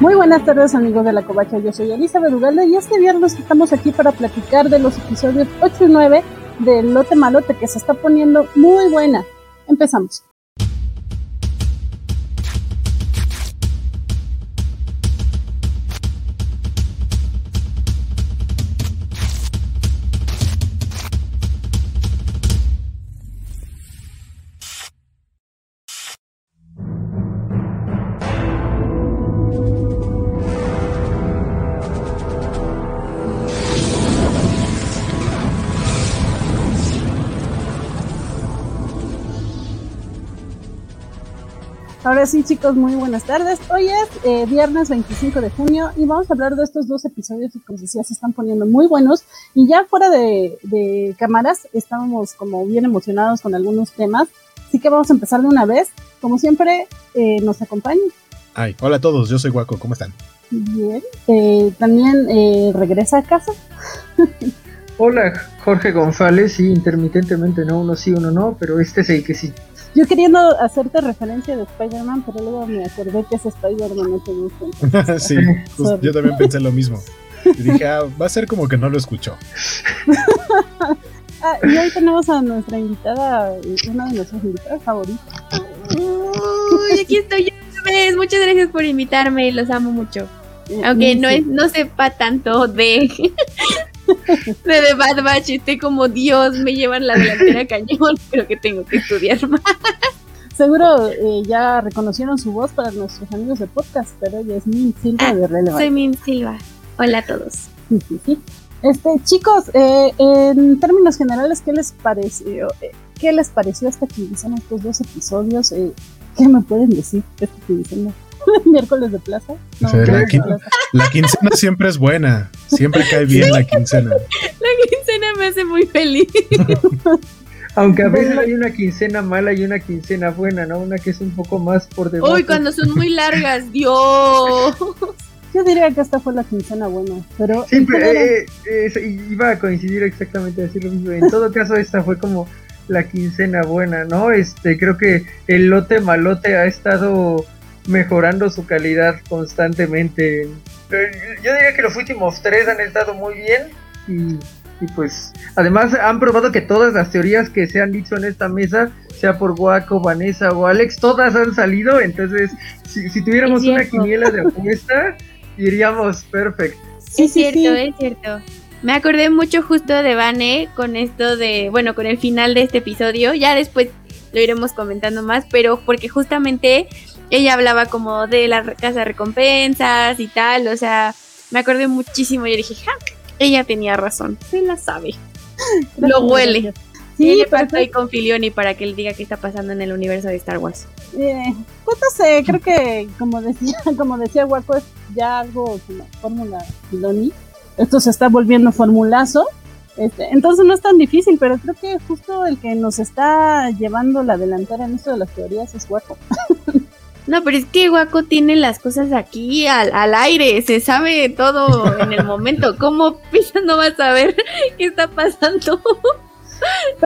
Muy buenas tardes amigos de la Covacha, yo soy Elizabeth Ugalde y este viernes estamos aquí para platicar de los episodios 8 y 9 del Lote Malote que se está poniendo muy buena. Empezamos. Ahora sí, chicos, muy buenas tardes. Hoy es eh, viernes 25 de junio y vamos a hablar de estos dos episodios que, como decía, se están poniendo muy buenos. Y ya fuera de, cámaras, estábamos como bien emocionados con algunos temas. Así que vamos a empezar de una vez. Como siempre, eh, nos acompaña. Ay, hola a todos, yo soy Guaco, ¿cómo están? Bien. Eh, también regresa a casa. Hola, Jorge González, sí, intermitentemente, no, uno sí, uno no, pero este es el que sí. Yo queriendo hacerte referencia de Spider-Man, pero luego me acordé que ese Spider-Man no te gusta. sí, pues, yo también pensé lo mismo. Y dije, ah, va a ser como que no lo escuchó. ah, y hoy tenemos a nuestra invitada, una de nuestras invitadas favoritas. Uy, aquí estoy yo otra vez. Muchas gracias por invitarme, los amo mucho. Aunque no, es, no sepa tanto de, de The Bad Batch, estoy como Dios, me llevan la delantera cañón, pero que tengo que estudiar más. Seguro eh, ya reconocieron su voz para nuestros amigos de podcast, pero ella es Min Silva ah, de Relevant. Soy Min Silva. Hola a todos. Sí, sí, sí. Este, chicos, eh, en términos generales, ¿qué les pareció? Eh, ¿Qué les pareció hasta que hicieron estos dos episodios? ¿Qué me pueden decir de este miércoles de plaza. la, quincena siempre es buena. Siempre cae bien la quincena. La quincena me hace muy feliz. Aunque a veces hay una quincena mala y una quincena buena, ¿no? Una que es un poco más por debajo. Uy, cuando son muy largas, Dios. Yo diría que esta fue la quincena buena, pero... Siempre, eh, eh, iba a coincidir exactamente así lo mismo. En todo caso, esta fue como la quincena buena, ¿no? Este, creo que el lote malote ha estado mejorando su calidad constantemente. Yo diría que los últimos tres han estado muy bien y, pues además han probado que todas las teorías que se han dicho en esta mesa, sea por Guaco, Vanessa o Alex, todas han salido. Entonces, si, tuviéramos una quiniela de apuesta, iríamos perfecto. Sí, es cierto, es cierto. Me acordé mucho justo de Vane con esto de, bueno, con el final de este episodio. Ya después lo iremos comentando más, pero porque justamente ella hablaba como de la casa de recompensas y tal, o sea, me acordé muchísimo y dije, ja, ella tenía razón, se la sabe, lo huele. Sí, le falta ahí con Filioni para que él diga qué está pasando en el universo de Star Wars. Eh, pues no sé, creo que como decía, como decía Waco, es ya algo como fórmula Filoni. Esto se está volviendo formulazo. Este, entonces no es tan difícil, pero creo que justo el que nos está llevando la delantera en esto de las teorías es Waco. No, pero es que Guaco tiene las cosas aquí al, al aire, se sabe todo en el momento. ¿Cómo Pisa no va a saber qué está pasando?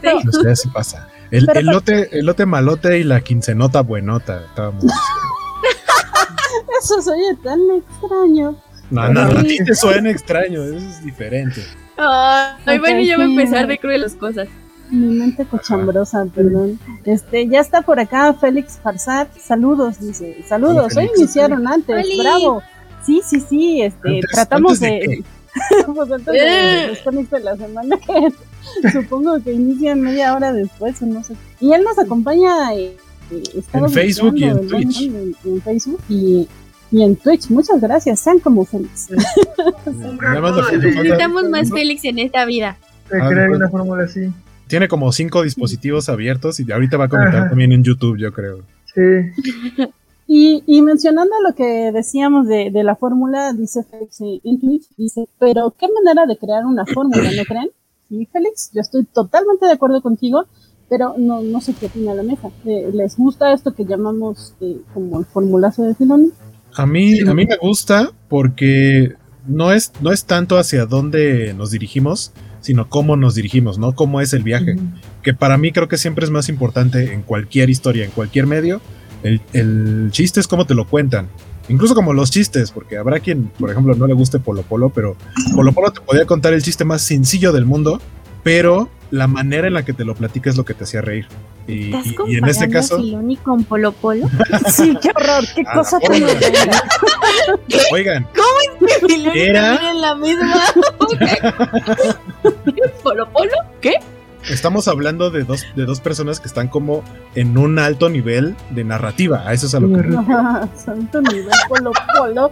No sé si pasa. El, el, lote, el lote malote y la quincenota buenota. Estábamos... eso suena tan extraño. No, no, no, te suena extraño, eso es diferente. Ay, bueno, ya va a empezar de cruel las cosas. Mi mente cochambrosa, perdón. Este, ya está por acá Félix Farsat. Saludos, dice. Saludos, hoy iniciaron antes, bravo. Sí, sí, sí, este, tratamos de, pues antes de los cómics de la semana que supongo que inician media hora después o no sé. Y él nos acompaña eh, en Facebook y en Twitch. En, Facebook y, y en Twitch. Muchas gracias, sean como Félix. Necesitamos más Félix en esta vida. crear una fórmula así. Tiene como cinco dispositivos abiertos y ahorita va a comentar también en YouTube, yo creo. Sí. Y, mencionando lo que decíamos de, la fórmula, dice Félix en Twitch, dice, pero qué manera de crear una fórmula, ¿no creen? Sí, Félix, yo estoy totalmente de acuerdo contigo, pero no, no sé qué opina la mesa. Eh, ¿Les gusta esto que llamamos eh, como el formulazo de Filoni? A mí, a mí me gusta porque no es, no es tanto hacia dónde nos dirigimos, sino cómo nos dirigimos, ¿no? Cómo es el viaje. Que para mí creo que siempre es más importante en cualquier historia, en cualquier medio, El, el chiste es cómo te lo cuentan. Incluso como los chistes, porque habrá quien, por ejemplo, no le guste Polo Polo, pero Polo Polo te podía contar el chiste más sencillo del mundo, pero la manera en la que te lo platica es lo que te hacía reír. Y, ¿Estás y- y en este caso, comparando a Filoni con Polo Polo? Sí, qué horror, qué A la cosa tan forma. horrenda. oigan, Filoni Era- también en la misma. ¿Polo Polo? ¿Qué? estamos hablando de dos, de dos personas que están como en un alto nivel de narrativa. A eso es a lo que Santo nivel polo polo.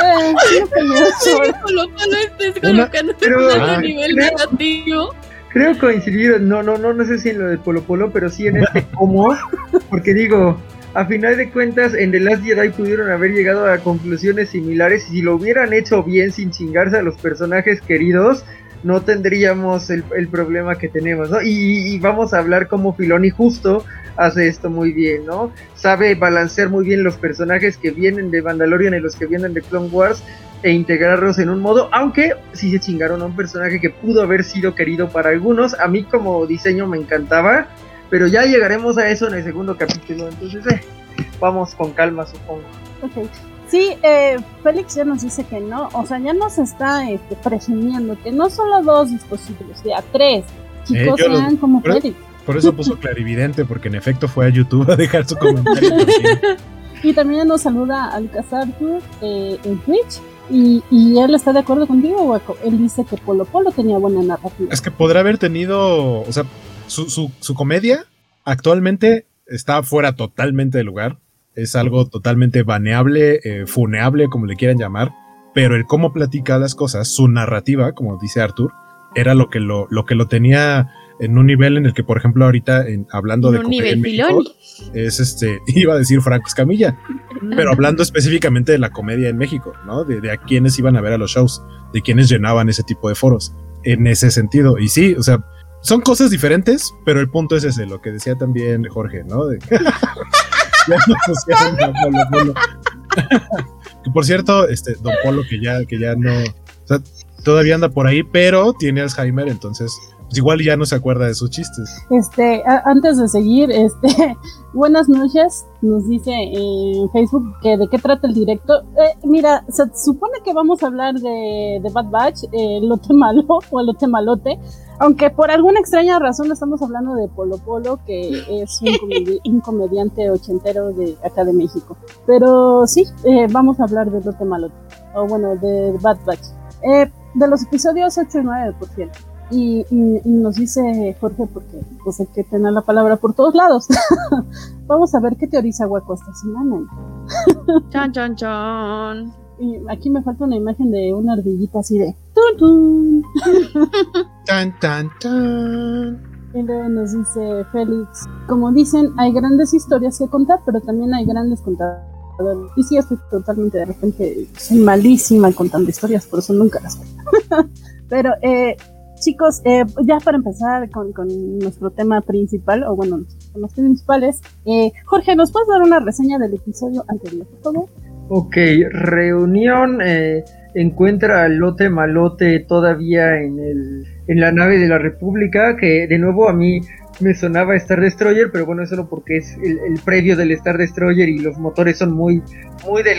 Eh, Sí. Polo Polo estás colocando en Ah. un nivel Creo- negativo. Creo coincidir, no, no, no, no sé si en lo de Polo Polo, pero sí en este cómo, porque digo, a final de cuentas en The Last Jedi pudieron haber llegado a conclusiones similares y si lo hubieran hecho bien sin chingarse a los personajes queridos, no tendríamos el, el problema que tenemos, ¿no? Y, y vamos a hablar como Filoni justo hace esto muy bien, ¿no? Sabe balancear muy bien los personajes que vienen de Mandalorian y los que vienen de Clone Wars e integrarlos en un modo, aunque sí se chingaron a un personaje que pudo haber sido querido para algunos, a mí como diseño me encantaba, pero ya llegaremos a eso en el segundo capítulo, entonces eh, vamos con calma supongo. Ok. Sí, eh, Félix ya nos dice que no, o sea, ya nos está este, presumiendo que no solo dos dispositivos, ya tres. Chicos, yo lo- sean como pero- Félix. Por eso puso clarividente, porque en efecto fue a YouTube a dejar su comentario. también. Y también nos saluda al Arthur eh, en Twitch. Y, y él está de acuerdo contigo, Hueco. Él dice que Polo Polo tenía buena narrativa. Es que podrá haber tenido, o sea, su, su, su comedia actualmente está fuera totalmente de lugar. Es algo totalmente baneable, eh, funeable, como le quieran llamar. Pero el cómo platica las cosas, su narrativa, como dice Arthur, era lo que lo, lo que lo tenía en un nivel en el que, por ejemplo, ahorita en- hablando En de un comedia nivel en México, Filoni. es este, iba a decir Franco Escamilla, pero hablando específicamente de la comedia en México, ¿no? De, de a quienes iban a ver a los shows, de quienes llenaban ese tipo de foros, en ese sentido. Y sí, o sea, son cosas diferentes, pero el punto es ese, lo que decía también Jorge, ¿no? De- ya a Polo Polo. que por cierto, este, Don Polo, que ya, que ya no, o sea, todavía anda por ahí, pero tiene Alzheimer, entonces, pues igual ya no se acuerda de sus chistes. Este, antes de seguir, este, buenas noches, nos dice en Facebook que de qué trata el directo. Eh, mira, se supone que vamos a hablar de, de Bad Batch, eh, lote malo o el lote malote, aunque por alguna extraña razón estamos hablando de Polo Polo, que es un, comedi- un comediante ochentero de acá de México. Pero sí, eh, vamos a hablar del lote malote, o bueno, de Bad Batch. Eh, de los episodios 8 y 9, por cierto. Y, y- y nos dice Jorge, porque pues hay que tener la palabra por todos lados. Vamos a ver qué teoriza Hueco esta semana. Chan, chan, chan. Y aquí me falta una imagen de una ardillita así de tun, tun. Tan, tan, tan. Y luego nos dice Félix, como dicen, hay grandes historias que contar, pero también hay grandes contadores. Y sí, estoy totalmente de repente, soy malísima contando historias, por eso nunca las cuento. pero, eh, chicos, eh, ya para empezar con, nuestro tema principal, o bueno, nuestros temas principales, eh, Jorge, ¿nos puedes dar una reseña del episodio anterior, por favor? Ok, reunión eh, encuentra al lote malote todavía en, el, en la nave de la República, que de nuevo a mí me sonaba Star Destroyer, pero bueno, eso no porque es el, el previo del Star Destroyer y los motores son muy, muy del...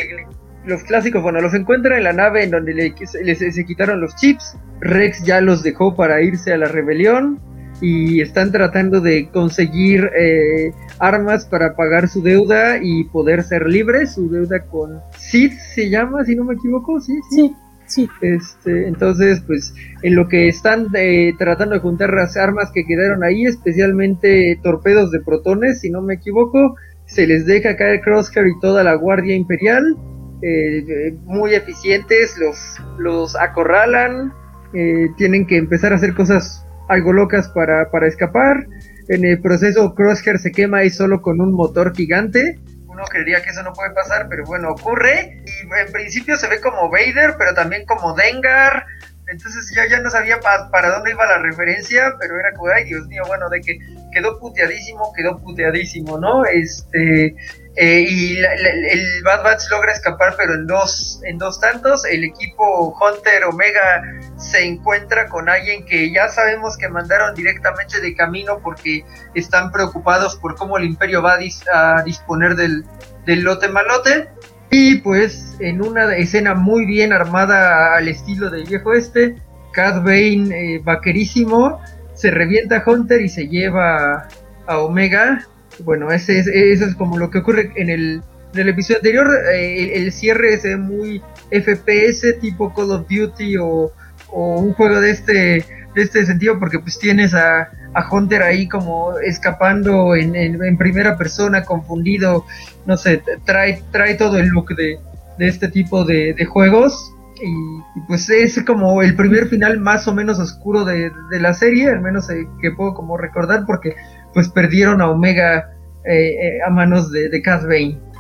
Los clásicos, bueno, los encuentra en la nave en donde le, les- se quitaron los chips. Rex ya los dejó para irse a la rebelión y están tratando de conseguir eh, armas para pagar su deuda y poder ser libres. Su deuda con Sid se llama, si no me equivoco, sí, sí. Sí, sí. Este, entonces, pues, en lo que están eh, tratando de juntar las armas que quedaron ahí, especialmente torpedos de protones, si no me equivoco, se les deja caer Crosshair y toda la Guardia Imperial. Eh, muy eficientes, los, los acorralan, eh, tienen que empezar a hacer cosas algo locas para, para escapar. En el proceso, Crosshair se quema ahí solo con un motor gigante. Uno creería que eso no puede pasar, pero bueno, ocurre. Y en principio se ve como Vader, pero también como Dengar. Entonces yo ya no sabía pa- para dónde iba la referencia, pero era como, ay Dios mío, bueno, de que quedó puteadísimo, quedó puteadísimo, ¿no? Este, eh, y el Bad Batch logra escapar, pero en dos, en dos tantos. El equipo Hunter Omega se encuentra con alguien que ya sabemos que mandaron directamente de camino porque están preocupados por cómo el Imperio va a, disponer del, lote malote. Y pues en una escena muy bien armada al estilo del viejo este, Cad Bane, eh, vaquerísimo, se revienta a Hunter y se lleva a Omega bueno, ese es, eso es como lo que ocurre en el, episodio anterior. Eh, el, cierre es muy FPS, tipo Call of Duty o, un juego de este, de este sentido, porque pues tienes a, Hunter ahí como escapando en, en, primera persona, confundido, no sé, trae, trae todo el look de, este tipo de, juegos. Y, pues es como el primer final más o menos oscuro de, la serie, al menos eh, que puedo como recordar, porque pues perdieron a Omega eh, eh, a manos de, de Cass.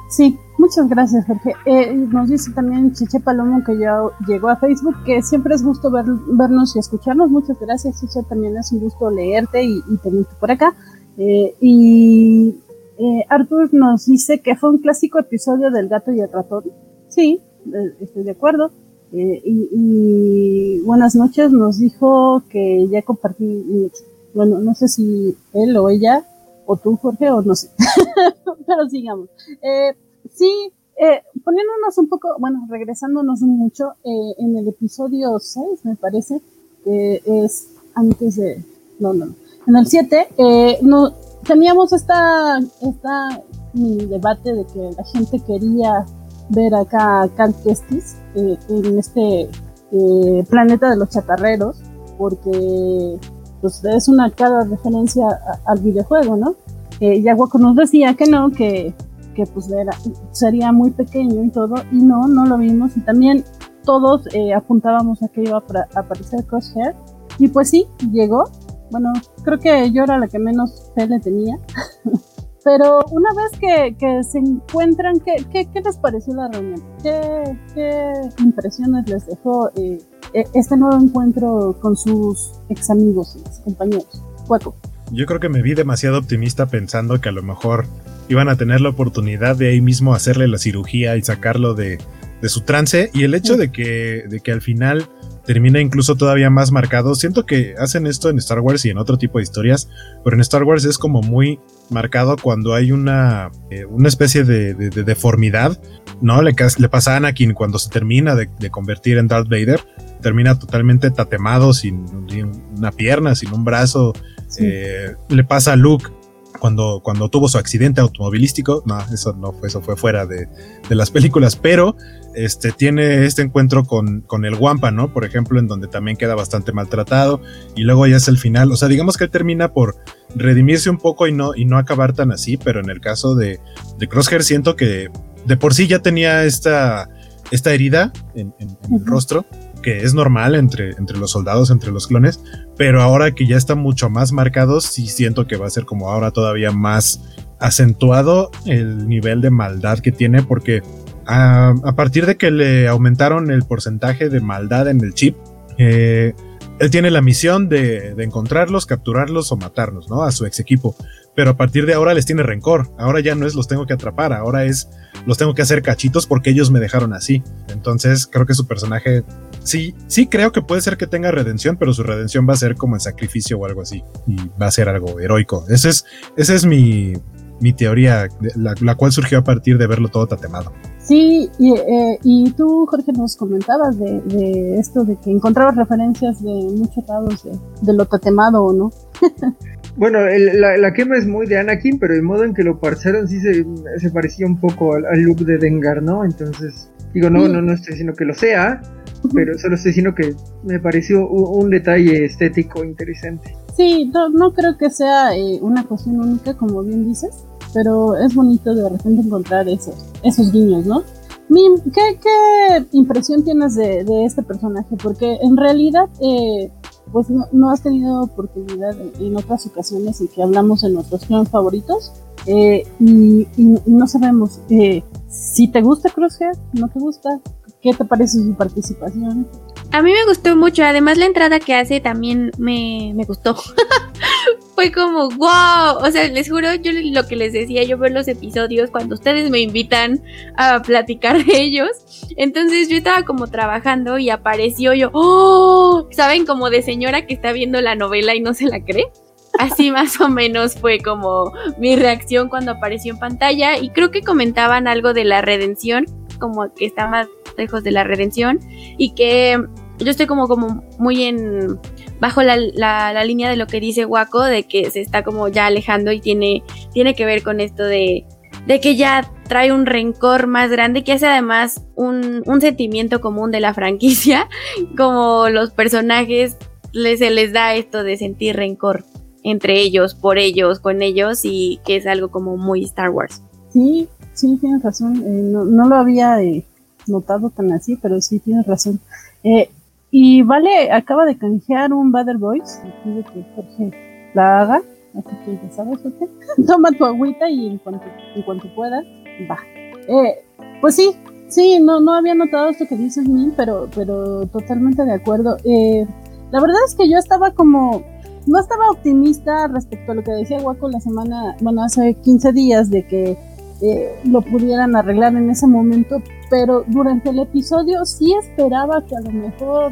Sí, muchas gracias, Jorge. Eh, nos dice también Chiche Palomo que ya llegó a Facebook, que siempre es gusto vernos y escucharnos. Muchas gracias, Chiche. También es un gusto leerte y, tenerte por acá. y Arthur nos dice que fue un clásico episodio del gato y el ratón. Sí, estoy de acuerdo. Y, y, buenas noches, nos dijo que ya compartí bueno, no sé si él o ella, o tú, Jorge, o no sé. Pero sigamos. Eh, sí, eh, poniéndonos un poco, bueno, regresándonos mucho, eh, en el episodio 6, me parece, es antes de. No, no, no. En el 7, eh, no, teníamos esta, esta debate de que la gente quería ver acá a Cal Kestis eh, en este eh, planeta de los chatarreros, porque pues es una clara referencia al videojuego, ¿no? Eh, Yaguaco nos decía que no, que, que pues era, sería muy pequeño y todo, y no, no lo vimos, y también todos eh, apuntábamos a que iba a aparecer Crosshair, y pues sí, llegó, bueno, creo que yo era la que menos fe le tenía, pero una vez que, se encuentran, ¿qué, ¿qué, qué, les pareció la reunión? ¿Qué, impresiones les dejó? Eh, este nuevo encuentro con sus ex amigos y compañeros. Cueco. Yo creo que me vi demasiado optimista pensando que a lo mejor iban a tener la oportunidad de ahí mismo hacerle la cirugía y sacarlo de, su trance. Y el hecho de que, de que al final termina incluso todavía más marcado. Siento que hacen esto en Star Wars y en otro tipo de historias, pero en Star Wars es como muy marcado cuando hay una, eh, una especie de, deformidad, ¿no? Le, le, pasa a Anakin cuando se termina de, convertir en Darth Vader, termina totalmente tatemado, sin, una pierna, sin un brazo. Eh, le pasa a Luke cuando, cuando tuvo su accidente automovilístico. No, eso no fue, eso fue fuera de, de las películas, pero este, tiene este encuentro con, con, el Wampa, ¿no? Por ejemplo, en donde también queda bastante maltratado y luego ya es el final. O sea, digamos que él termina por redimirse un poco y no, y no acabar tan así, pero en el caso de, de Crosshair siento que de por sí ya tenía esta, esta herida en, el rostro que es normal entre, entre los soldados, entre los clones, pero ahora que ya está mucho más marcado, sí siento que va a ser como ahora todavía más acentuado el nivel de maldad que tiene, porque a, partir de que le aumentaron el porcentaje de maldad en el chip, eh, él tiene la misión de, encontrarlos, capturarlos o matarlos, ¿no? A su ex equipo. Pero a partir de ahora les tiene rencor. Ahora ya no es los tengo que atrapar, ahora es los tengo que hacer cachitos porque ellos me dejaron así. Entonces creo que su personaje sí, sí creo que puede ser que tenga redención, pero su redención va a ser como el sacrificio o algo así. Y va a ser algo heroico. Ese es, ese es mi, mi teoría, la, la, cual surgió a partir de verlo todo tatemado. Sí, y, eh, y tú, Jorge, nos comentabas de, de, esto, de que encontrabas referencias de muchos lados de, de lo tatemado, ¿o no? Bueno, la, la, quema es muy de Anakin, pero el modo en que lo parceron sí se, se parecía un poco al, look de Dengar, ¿no? Entonces, digo, no, no, no estoy diciendo que lo sea, pero solo estoy diciendo que me pareció un, detalle estético interesante. Sí, no, no creo que sea eh, una cuestión única, como bien dices, pero es bonito de repente encontrar esos, esos guiños, ¿no? Mim, ¿qué, ¿qué, impresión tienes de, de, este personaje? Porque en realidad eh, pues no, has tenido oportunidad en, otras ocasiones en que hablamos de nuestros filmes favoritos eh, y, no sabemos eh, si te gusta Crosshair, no te gusta, qué te parece su participación. A mí me gustó mucho, además la entrada que hace también me, me gustó. fue como, wow, o sea, les juro, yo lo que les decía, yo veo los episodios cuando ustedes me invitan a platicar de ellos. Entonces yo estaba como trabajando y apareció yo, oh, ¿saben? Como de señora que está viendo la novela y no se la cree. Así más o menos fue como mi reacción cuando apareció en pantalla y creo que comentaban algo de la redención, como que está más lejos de la redención y que yo estoy como, como muy en bajo la, la, línea de lo que dice Waco, de que se está como ya alejando y tiene, tiene que ver con esto de, de que ya trae un rencor más grande, que hace además un, un sentimiento común de la franquicia, como los personajes les, se les da esto de sentir rencor entre ellos, por ellos, con ellos, y que es algo como muy Star Wars. Sí, sí, tienes razón. Eh, no, no, lo había eh, notado tan así, pero sí tienes razón. Eh, y Vale acaba de canjear un Battle Voice, pide que Jorge la haga, así que ya sabes, Jorge, toma tu agüita y en cuanto, en cuanto puedas, va. Eh, pues sí, sí, no, no había notado esto que dices, Min, pero, pero totalmente de acuerdo. Eh, la verdad es que yo estaba como, no estaba optimista respecto a lo que decía Waco la semana, bueno, hace 15 días de que eh, lo pudieran arreglar en ese momento, pero durante el episodio sí esperaba que a lo mejor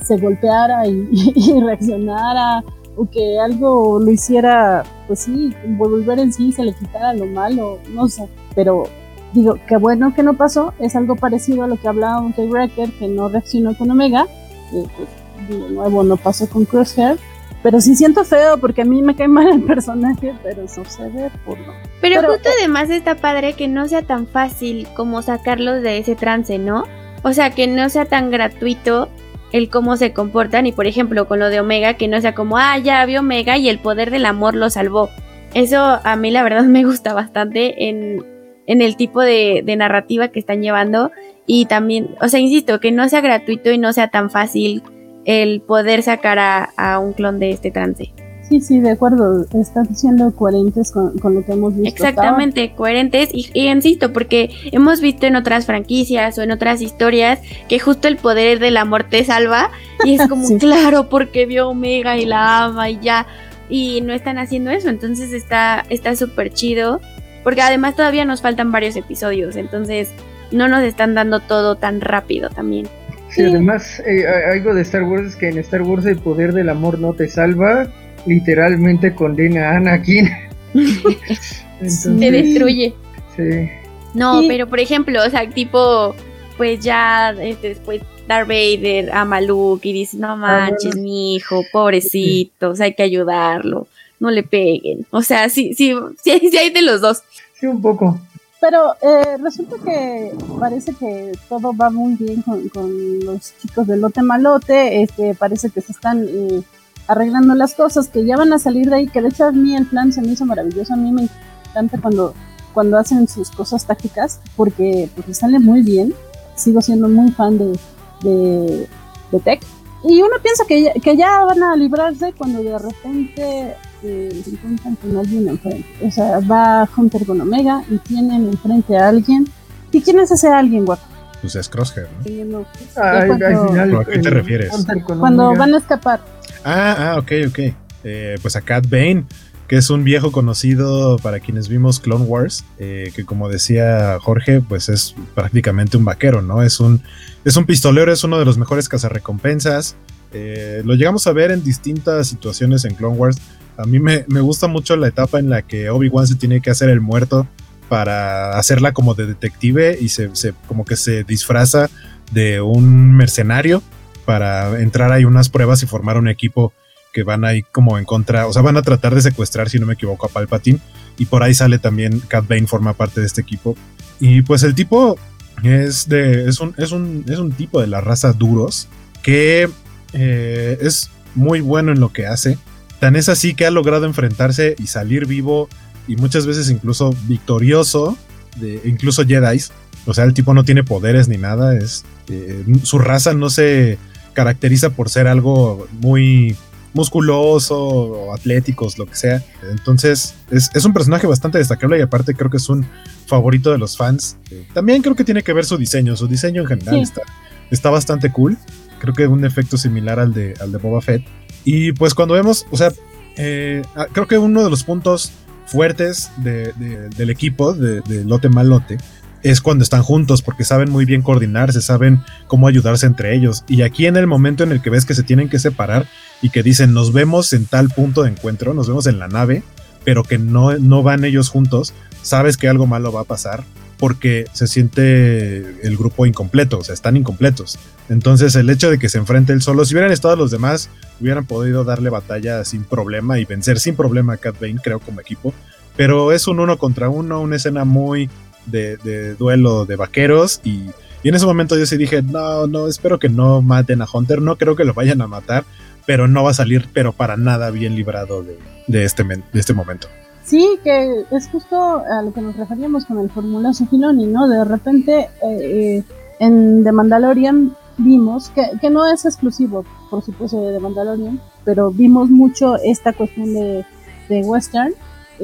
se golpeara y, reaccionara o que algo lo hiciera, pues sí, volver en sí, se le quitara lo malo, no sé, pero digo, qué bueno que no pasó, es algo parecido a lo que hablaba un Wrecker que no reaccionó con Omega, y pues de nuevo no pasó con Crosshair, pero sí siento feo porque a mí me cae mal el personaje, pero sucede por no. Pero, justo además está padre que no sea tan fácil como sacarlos de ese trance, ¿no? O sea, que no sea tan gratuito el cómo se comportan y por ejemplo con lo de Omega, que no sea como, ah, ya vio Omega y el poder del amor lo salvó. Eso a mí la verdad me gusta bastante en, en el tipo de, de narrativa que están llevando y también, o sea, insisto, que no sea gratuito y no sea tan fácil el poder sacar a, un clon de este trance. Sí, sí, de acuerdo. Están siendo coherentes con, lo que hemos visto. Exactamente, coherentes. Y, insisto, porque hemos visto en otras franquicias o en otras historias que justo el poder del amor te salva. Y es como, claro, porque vio Omega y la ama y ya. Y no están haciendo eso. Entonces está súper chido. Porque además todavía nos faltan varios episodios. Entonces no nos están dando todo tan rápido también. Sí, además, eh, algo de Star Wars es que en Star Wars el poder del amor no te salva, literalmente condena a Anakin. te destruye. Sí. No, pero por ejemplo, o sea, tipo, pues ya este, después Darth Vader ama a Luke y dice, no ah, manches, mi hijo, pobrecito, o sea, hay que ayudarlo, no le peguen. O sea, sí, sí, sí, sí hay de los dos. Sí, un poco. Pero eh, resulta que parece que todo va muy bien con, los chicos de Lote Malote. Este, parece que se están eh, arreglando las cosas, que ya van a salir de ahí. Que de hecho a mí el plan se me hizo maravilloso. A mí me encanta cuando, cuando hacen sus cosas tácticas, porque, porque sale muy bien. Sigo siendo muy fan de, de, de Tech. Y uno piensa que ya, que ya van a librarse cuando de repente se encuentran con alguien enfrente. O sea, va Hunter con Omega y tienen enfrente a alguien. ¿Y quién es ese alguien, guapo? Pues es Crosshair, ¿no? al final, ¿A qué te refieres? Cuando van a escapar. Ah, ah, ok, ok. Eh, pues a Cat Bane, que es un viejo conocido para quienes vimos Clone Wars, eh, que como decía Jorge, pues es prácticamente un vaquero, ¿no? Es un, es un pistolero, es uno de los mejores cazarrecompensas. Eh, lo llegamos a ver en distintas situaciones en Clone Wars, a mí me, gusta mucho la etapa en la que Obi-Wan se tiene que hacer el muerto para hacerla como de detective y se, como que se disfraza de un mercenario para entrar ahí unas pruebas y formar un equipo que van ahí como en contra, o sea, van a tratar de secuestrar, si no me equivoco, a Palpatine. Y por ahí sale también Cat Bane, forma parte de este equipo. Y pues el tipo es de. es un, es un, es un tipo de la raza duros que eh, es muy bueno en lo que hace. Tan es así que ha logrado enfrentarse y salir vivo y muchas veces incluso victorioso de incluso Jedi. O sea, el tipo no tiene poderes ni nada. Es eh, su raza no se caracteriza por ser algo muy musculoso o atléticos, lo que sea. Entonces, es, un personaje bastante destacable y aparte creo que es un favorito de los fans. También creo que tiene que ver su diseño. Su diseño en general está, está bastante cool. Creo que un efecto similar al de, al de Boba Fett. Y pues cuando vemos, o sea, eh, ah, creo que uno de los puntos fuertes del equipo de, de Lote Malote es cuando están juntos porque saben muy bien coordinarse, saben cómo ayudarse entre ellos. Y aquí en el momento en el que ves que se tienen que separar y que dicen nos vemos en tal punto de encuentro, nos vemos en la nave, pero que no, no van ellos juntos, sabes que algo malo va a pasar porque se siente el grupo incompleto, o sea, están incompletos. Entonces el hecho de que se enfrente él solo, si hubieran estado los demás, hubieran podido darle batalla sin problema y vencer sin problema a Cat Bane, creo, como equipo. Pero es un uno contra uno, una escena muy de, duelo de vaqueros y, en ese momento yo sí dije, no, no, espero que no maten a Hunter, no creo que lo vayan a matar, pero no va a salir, pero para nada bien librado de, este, de este momento. Sí, que es justo a lo que nos referíamos con el formulazo Filoni, ¿no? De repente eh, eh, en The Mandalorian vimos, que, que, no es exclusivo, por supuesto, de The Mandalorian, pero vimos mucho esta cuestión de, de western,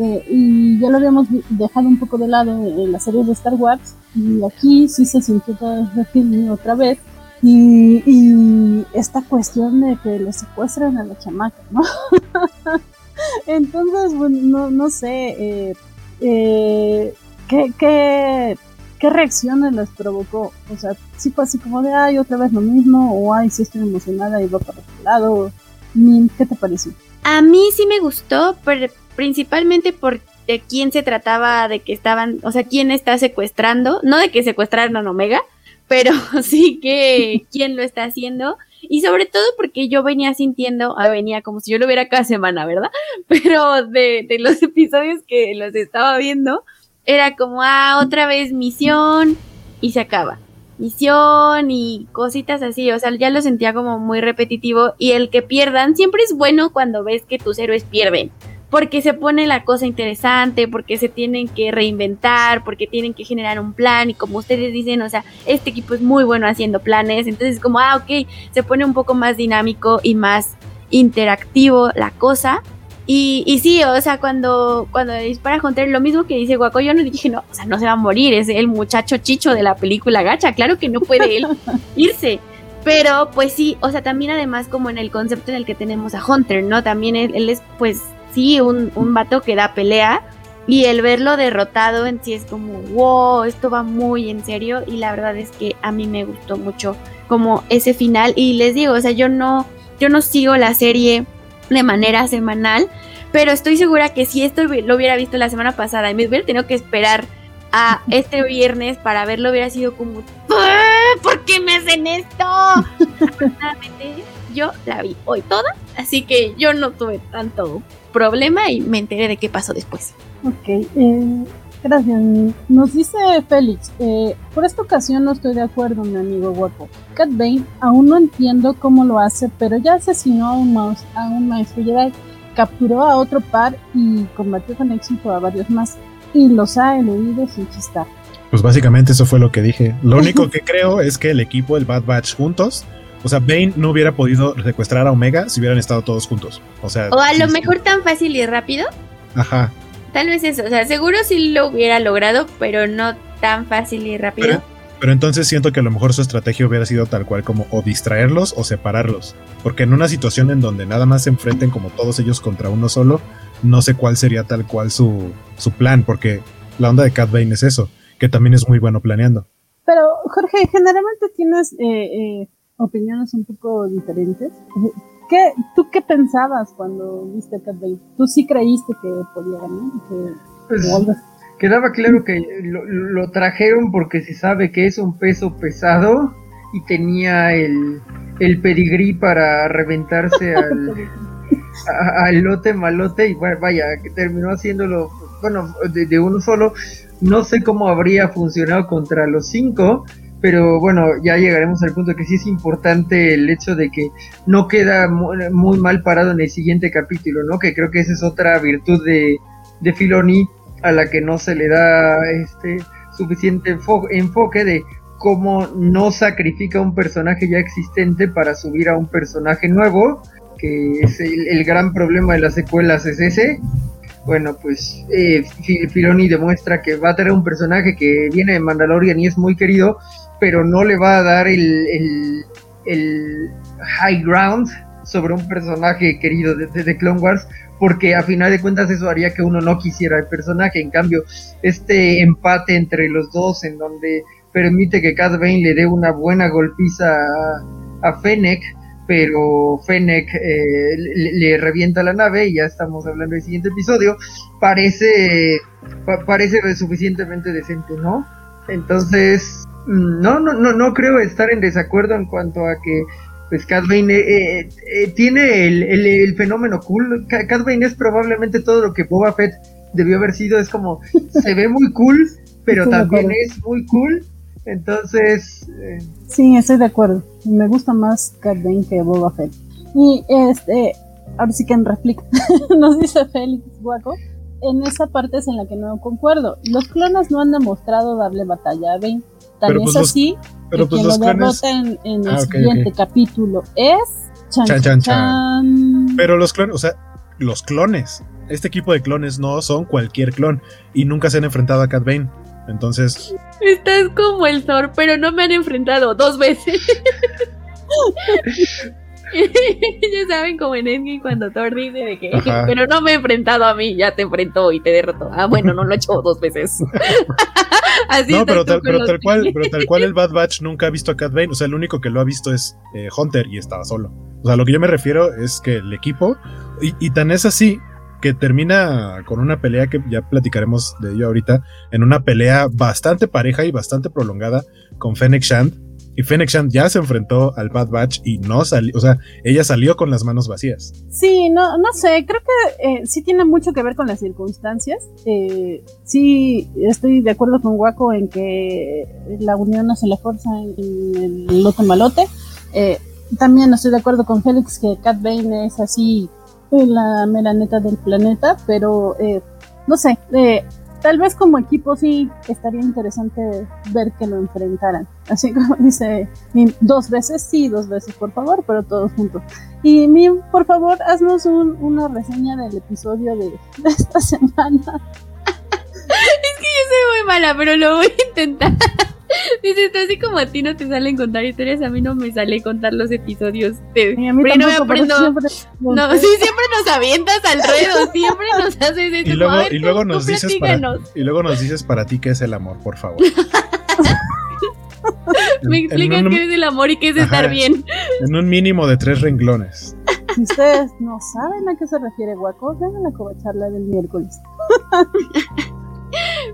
eh, y ya lo habíamos dejado un poco de lado en la serie de Star Wars y aquí sí se sintió todo el otra vez y, esta cuestión de que le secuestran a la chamaca, ¿no? Entonces, bueno, no, sé eh, eh, ¿qué, qué, qué reacciones les provocó. O sea, sí fue así como de, ay, otra vez lo mismo, o ay, sí estoy emocionada y va para otro lado. ¿Qué te pareció? A mí sí me gustó, pero principalmente por de quién se trataba de que estaban, o sea, quién está secuestrando, no de que secuestraran a Omega, pero sí que quién lo está haciendo. Y sobre todo porque yo venía sintiendo, ah, venía como si yo lo viera cada semana, ¿verdad? Pero de, de los episodios que los estaba viendo, era como, ah, otra vez misión y se acaba. Misión y cositas así, o sea, ya lo sentía como muy repetitivo y el que pierdan siempre es bueno cuando ves que tus héroes pierden porque se pone la cosa interesante, porque se tienen que reinventar, porque tienen que generar un plan y como ustedes dicen, o sea, este equipo es muy bueno haciendo planes, entonces como, ah, ok, se pone un poco más dinámico y más interactivo la cosa. Y, y sí, o sea, cuando, cuando dispara Hunter, lo mismo que dice Guaco, yo no dije, no, o sea, no se va a morir, es el muchacho chicho de la película gacha, claro que no puede él irse. Pero pues sí, o sea, también además como en el concepto en el que tenemos a Hunter, ¿no? También él es pues sí, un, un vato que da pelea. Y el verlo derrotado en sí es como, wow, esto va muy en serio. Y la verdad es que a mí me gustó mucho como ese final. Y les digo, o sea, yo no, yo no sigo la serie de manera semanal. Pero estoy segura que si esto lo hubiera visto la semana pasada y me hubiera tenido que esperar a este viernes para verlo, hubiera sido como, ¿por qué me hacen esto? yo la vi hoy toda, así que yo no tuve tanto problema y me enteré de qué pasó después. Ok, eh, gracias. Nos dice Félix, eh, por esta ocasión no estoy de acuerdo, mi amigo guapo. Cat Bane, aún no entiendo cómo lo hace, pero ya asesinó a un, a un maestro Jedi, capturó a otro par y combatió con éxito a varios más y los ha eludido sin chistar. Pues básicamente eso fue lo que dije. Lo único que creo es que el equipo del Bad Batch juntos o sea, Bane no hubiera podido secuestrar a Omega si hubieran estado todos juntos. O sea. O a lo mejor tan fácil y rápido. Ajá. Tal vez eso. O sea, seguro sí lo hubiera logrado, pero no tan fácil y rápido. Pero, entonces siento que a lo mejor su estrategia hubiera sido tal cual como o distraerlos o separarlos. Porque en una situación en donde nada más se enfrenten como todos ellos contra uno solo, no sé cuál sería tal cual su, su plan. Porque la onda de Cat Bane es eso, que también es muy bueno planeando. Pero, Jorge, generalmente tienes eh, eh opiniones un poco diferentes. ¿Qué, ¿Tú qué pensabas cuando viste Cat Bane? ¿Tú sí creíste que podía ganar? Que, pues, quedaba claro que lo, trajeron porque se sabe que es un peso pesado y tenía el, el pedigrí para reventarse al, al lote malote y vaya, que terminó haciéndolo, bueno, de, de uno solo. No sé cómo habría funcionado contra los cinco, pero bueno, ya llegaremos al punto que sí es importante el hecho de que no queda muy, mal parado en el siguiente capítulo, ¿no? Que creo que esa es otra virtud de, de Filoni a la que no se le da este suficiente enfoque de cómo no sacrifica un personaje ya existente para subir a un personaje nuevo, que es el, gran problema de las secuelas es ese. Bueno, pues eh, Filoni demuestra que va a tener un personaje que viene de Mandalorian y es muy querido, pero no le va a dar el, el, high ground sobre un personaje querido de, Clone Wars, porque a final de cuentas eso haría que uno no quisiera el personaje. En cambio, este empate entre los dos, en donde permite que Cad Bane le dé una buena golpiza a, a Fennec, pero Fennec eh, le, revienta la nave y ya estamos hablando del siguiente episodio, parece, parece suficientemente decente, ¿no? Entonces, no, no, no, no creo estar en desacuerdo en cuanto a que pues Cad Bane eh, eh, tiene el, el, fenómeno cool. Cad Bane es probablemente todo lo que Boba Fett debió haber sido. Es como, se ve muy cool, pero también es muy cool. Entonces... Eh, sí, estoy de acuerdo. Me gusta más Cat Bane que Boba Fett. Y este, ahora sí que en réplica, nos dice Félix Guaco, en esa parte es en la que no concuerdo. Los clones no han demostrado darle batalla a Bane. También pues es así, pero pues quien lo derrota en, el ah, siguiente capítulo es chan, chan, chan, Pero los clones, o sea, los clones, este equipo de clones no son cualquier clon y nunca se han enfrentado a Cat Bane. Entonces. Estás como el Thor, pero no me han enfrentado dos veces. ya saben como en Endgame cuando Thor dice de que pero no me he enfrentado a mí, ya te enfrentó y te derrotó. Ah, bueno, no lo he hecho dos veces. Así no, pero tal, pero tal cual, pero tal cual el Bad Batch nunca ha visto a Cat Bane, o sea, el único que lo ha visto es eh, Hunter y estaba solo. O sea, lo que yo me refiero es que el equipo, y, y tan es así que termina con una pelea que ya platicaremos de ello ahorita, en una pelea bastante pareja y bastante prolongada con Fennec Shand. Y Fennec Shand ya se enfrentó al Bad Batch y no salió, o sea, ella salió con las manos vacías. Sí, no, no sé, creo que eh, sí tiene mucho que ver con las circunstancias. Eh, sí, estoy de acuerdo con Waco en que la unión hace la fuerza en, el lote malote. Eh, también estoy de acuerdo con Félix que Cat Bane es así la melaneta del planeta, pero eh, no sé, eh, tal vez como equipo sí estaría interesante ver que lo enfrentaran. Así como dice, dos veces sí, dos veces por favor, pero todos juntos. Y mi, por favor, haznos una reseña del episodio de, de esta semana. es que yo soy muy mala, pero lo voy a intentar. Dices, así como a ti no te salen contar historias, a mí no me sale contar los episodios. De... a mí no me aprendo. No, sí, siempre nos avientas al ruedo, siempre nos haces eso. Y luego, y luego nos dices para, y luego nos dices para ti qué es el amor, por favor. me explicas qué es el amor y qué es estar bien. En un mínimo de tres renglones. Si ustedes no saben a qué se refiere Guaco, vengan a la charla del miércoles.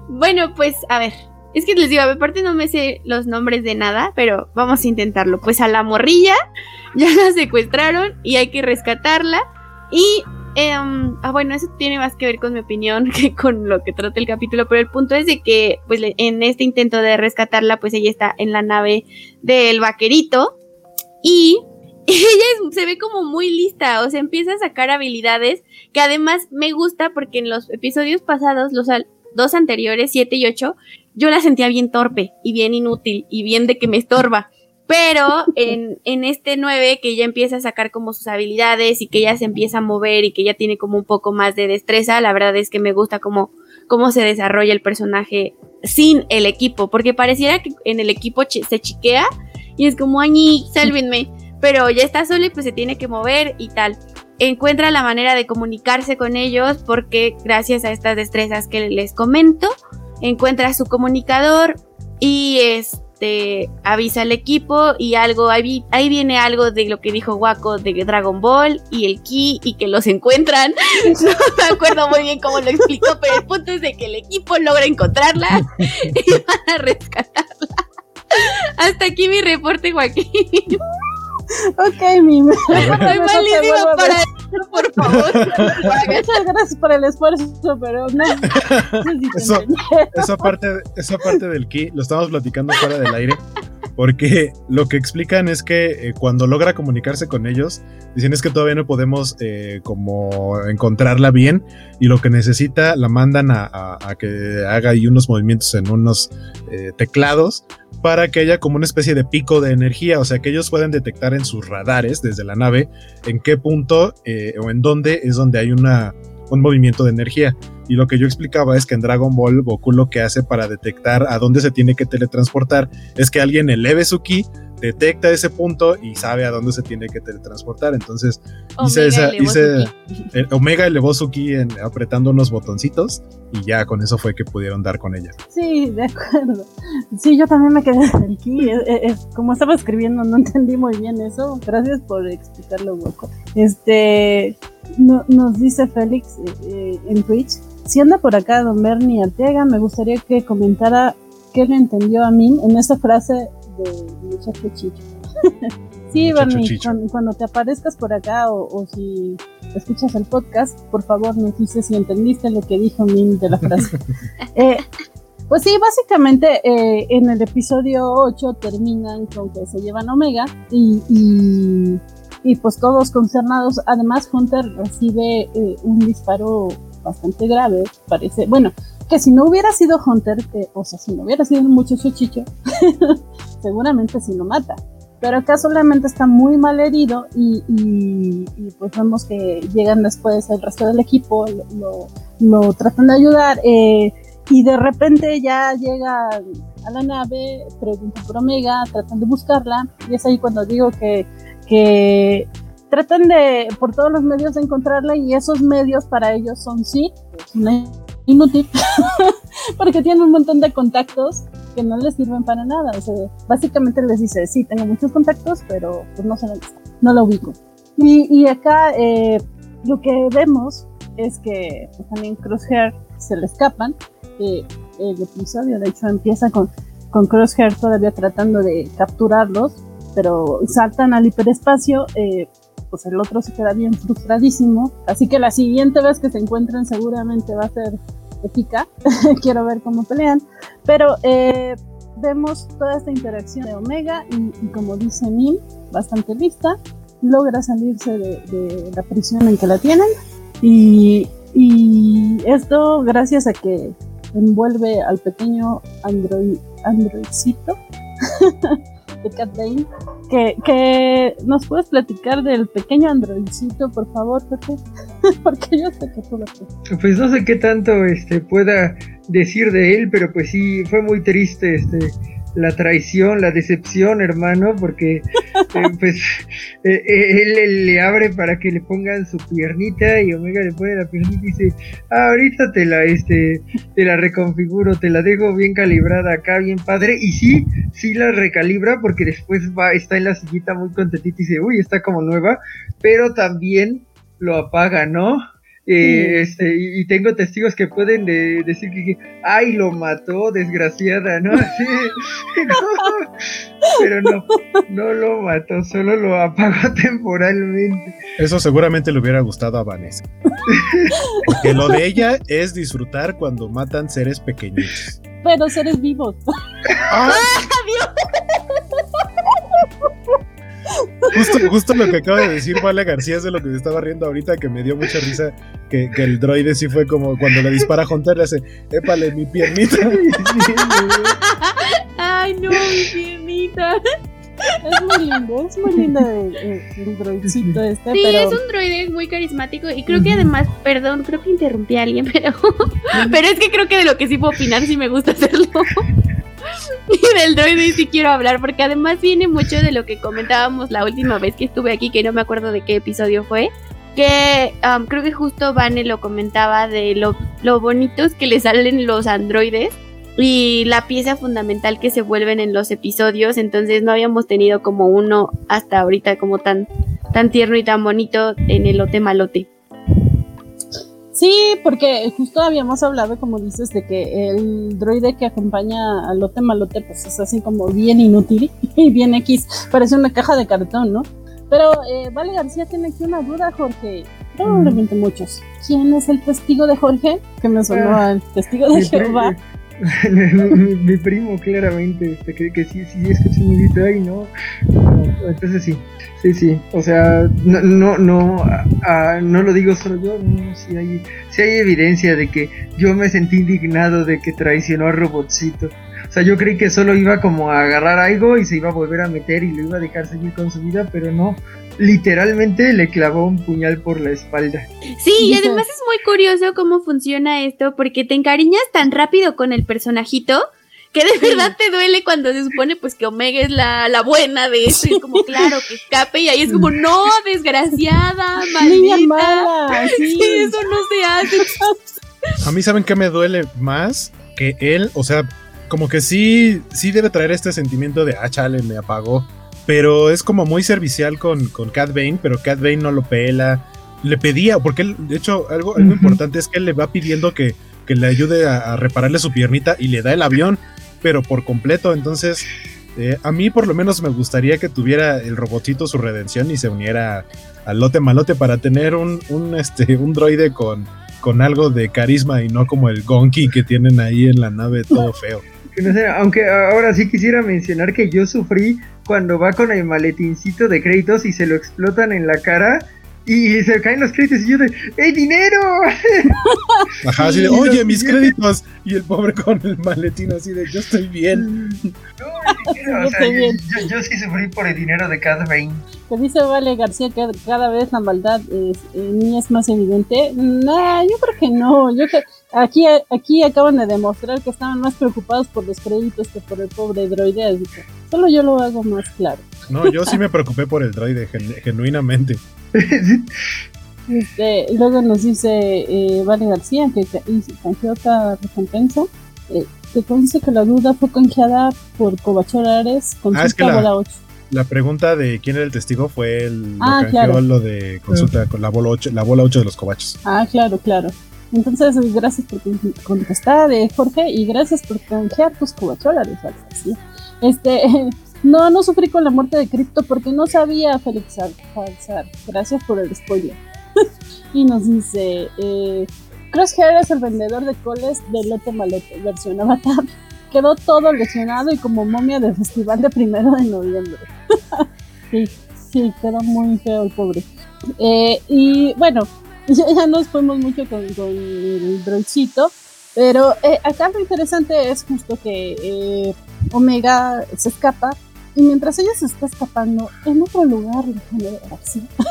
bueno, pues a ver, es que les digo, aparte no me sé los nombres de nada, pero vamos a intentarlo. Pues a la morrilla ya la secuestraron y hay que rescatarla. Y, em, ah, bueno, eso tiene más que ver con mi opinión que con lo que trata el capítulo, pero el punto es de que, pues en este intento de rescatarla, pues ella está en la nave del vaquerito y ella se ve como muy lista, o sea, empieza a sacar habilidades que además me gusta porque en los episodios pasados, los dos anteriores, 7 y 8, yo la sentía bien torpe y bien inútil y bien de que me estorba. Pero en, en este 9 que ella empieza a sacar como sus habilidades y que ella se empieza a mover y que ella tiene como un poco más de destreza, la verdad es que me gusta cómo, cómo se desarrolla el personaje sin el equipo, porque pareciera que en el equipo se chiquea y es como, añi, sálvenme, pero ya está sola y pues se tiene que mover y tal. Encuentra la manera de comunicarse con ellos porque gracias a estas destrezas que les comento, encuentra su comunicador y este avisa al equipo y algo ahí, ahí viene algo de lo que dijo Waco de Dragon Ball y el ki y que los encuentran. No me acuerdo muy bien cómo lo explicó, pero el punto es de que el equipo logra encontrarla y van a rescatarla. Hasta aquí mi reporte, Joaquín. Ok, mi. Soy malísima para esto, por favor. Muchas gracias por el esfuerzo, pero no. Eso, esa, parte, esa parte del ki lo estamos platicando fuera del aire. Porque lo que explican es que eh, cuando logra comunicarse con ellos, dicen es que todavía no podemos eh, como encontrarla bien y lo que necesita la mandan a, que haga ahí unos movimientos en unos eh, teclados para que haya como una especie de pico de energía, o sea que ellos pueden detectar en sus radares desde la nave en qué punto o en dónde es donde hay una, un movimiento de energía. Y lo que yo explicaba es que en Dragon Ball Goku lo que hace para detectar a dónde se tiene que teletransportar es que alguien eleve su ki, detecta ese punto y sabe a dónde se tiene que teletransportar. Entonces hice esa, hice, Omega elevó su ki en, apretando unos botoncitos y ya con eso fue que pudieron dar con ella. Sí, de acuerdo. Sí, yo también me quedé el ki. como estaba escribiendo, no entendí muy bien eso. Gracias por explicarlo, hueco. Este, nos dice Félix eh, eh, en Twitch. Si anda por acá don Bernie Arteaga, me gustaría que comentara qué le entendió a mí en esa frase de muchacho chicho. sí, Bernie, cuando, te aparezcas por acá o, si escuchas el podcast, por favor nos dices si entendiste lo que dijo Min de la frase. Eh, pues sí, básicamente eh, en el episodio 8 terminan con que se llevan Omega y, y, pues todos concernados. Además, Hunter recibe eh, un disparo bastante grave, parece. Bueno, que si no hubiera sido Hunter, o sea, si no hubiera sido un muchacho chicho, seguramente sí lo mata. Pero acá solamente está muy mal herido y, pues vemos que llegan después el resto del equipo, lo, tratan de ayudar eh, y de repente ya llega a la nave, pregunta por Omega, tratan de buscarla y es ahí cuando digo que, que tratan de por todos los medios de encontrarla y esos medios para ellos son sí, inútil, porque tiene un montón de contactos que no les sirven para nada. O sea, básicamente les dice, sí, tengo muchos contactos, pero pues no sé no lo ubico. Y, y acá eh, lo que vemos es que pues, también Crosshair se le escapan. Eh, el episodio, de hecho, empieza con, con Crosshair todavía tratando de capturarlos, pero saltan al hiperespacio. Eh, pues el otro se queda bien frustradísimo. Así que la siguiente vez que se encuentren seguramente va a ser épica. Quiero ver cómo pelean. Pero eh, vemos toda esta interacción de Omega y, como dice Min, bastante lista. Logra salirse de, la prisión en que la tienen. Y, y esto gracias a que envuelve al pequeño android, androidcito de Cat Bane que, nos puedes platicar del pequeño androidcito, por favor, porque yo sé que tú lo sé. Pues no sé qué tanto este pueda decir de él, pero pues sí, fue muy triste este la traición, la decepción, hermano, porque eh, pues eh, eh, él, le abre para que le pongan su piernita y Omega le pone la piernita y dice, ah, ahorita te la, este, te la reconfiguro, te la dejo bien calibrada acá, bien padre, y sí, sí la recalibra porque después va, está en la sillita muy contentita y dice, uy, está como nueva, pero también lo apaga, ¿no? Eh, este, y, tengo testigos que pueden decir que, ay, lo mató, desgraciada, ¿no? pero no, no lo mató, solo lo apagó temporalmente. Eso seguramente le hubiera gustado a Vanessa. Porque lo de ella es disfrutar cuando matan seres pequeñitos. Pero seres vivos. ¡Ah! Justo, justo lo que acaba de decir Vale García es de lo que se estaba riendo ahorita, que me dio mucha risa, que, el droide sí fue como cuando le dispara a Hunter, le hace, épale, mi piernita. Ay, no, mi piernita. Es muy lindo, es muy lindo el, el, droidcito este. Sí, es un droide muy carismático y creo que además, perdón, creo que interrumpí a alguien, pero, pero es que creo que de lo que sí puedo opinar sí me gusta hacerlo. y del droide sí quiero hablar, porque además viene mucho de lo que comentábamos la última vez que estuve aquí, que no me acuerdo de qué episodio fue. Que um, creo que justo Vane lo comentaba de lo, lo bonitos que le salen los androides y la pieza fundamental que se vuelven en los episodios. Entonces no habíamos tenido como uno hasta ahorita como tan, tan tierno y tan bonito en el lote malote. Sí, porque justo habíamos hablado, como dices, de que el droide que acompaña al lote malote, pues es así como bien inútil y bien X, parece una caja de cartón, ¿no? Pero eh, Vale García tiene aquí una duda, Jorge. Probablemente muchos. ¿Quién es el testigo de Jorge? Que me sonó ah, al testigo de Jehová. mi, primo, claramente, este, que, que sí, sí, escuché mi grito ahí, ¿no? Entonces sí, sí, sí. O sea, no, no, no, no lo digo solo yo, no, sí hay, sí hay evidencia de que yo me sentí indignado de que traicionó a Robotcito. O sea, yo creí que solo iba como a agarrar algo y se iba a volver a meter y lo iba a dejar seguir con su vida, pero no literalmente le clavó un puñal por la espalda. Sí, y además es muy curioso cómo funciona esto, porque te encariñas tan rápido con el personajito que de verdad te duele cuando se supone pues que Omega es la, la buena de esto, y es como claro que escape y ahí es como no, desgraciada, maldita. sí. eso no se hace. A mí saben que me duele más que él, o sea, como que sí, sí debe traer este sentimiento de, ah, chale, me apagó. Pero es como muy servicial con, con Cat Bane, pero Cat Bane no lo pela. Le pedía, porque él, de hecho, algo, algo importante es que él le va pidiendo que, que le ayude a, repararle su piernita y le da el avión, pero por completo. Entonces, eh, a mí por lo menos me gustaría que tuviera el robotito su redención y se uniera al lote malote para tener un, un, este, un droide con, con algo de carisma y no como el Gonki que tienen ahí en la nave todo feo. aunque ahora sí quisiera mencionar que yo sufrí cuando va con el maletincito de créditos y se lo explotan en la cara y se caen los créditos y yo de ¡Ey, dinero! Ajá, así de, oye, mis créditos. Y el pobre con el maletín así de, yo estoy bien. No, o sea, yo, sí sufrí por el dinero de cada Bane. Que dice Vale García que cada vez la maldad es, ni es más evidente. No, yo creo que no. Yo que aquí, aquí acaban de demostrar que estaban más preocupados por los créditos que por el pobre droide. Así que solo yo lo hago más claro. No, yo sí me preocupé por el droide, genuinamente. Este, luego nos dice eh, Vale García que canjeó otra recompensa. Eh, que dice que la duda fue canjeada por Cobachor Ares con ah, bola 8. La pregunta de quién era el testigo fue el ah, claro. lo de consulta con la bola 8, la bola 8 de los cobachos. Ah, claro, claro. Entonces, gracias por contestar, eh, Jorge, y gracias por canjear tus cobacholares. Este, no, no sufrí con la muerte de Crypto porque no sabía Félix Falsar. Gracias por el spoiler. y nos dice, eh, Crosshair es el vendedor de coles de Lote Malote, versión Avatar. Quedó todo lesionado y como momia del festival de primero de noviembre. sí, sí, quedó muy feo el pobre. Eh, y bueno, ya, nos fuimos mucho con, el droidcito, pero eh, acá lo interesante es justo que eh, Omega se escapa y mientras ella se está escapando en otro lugar de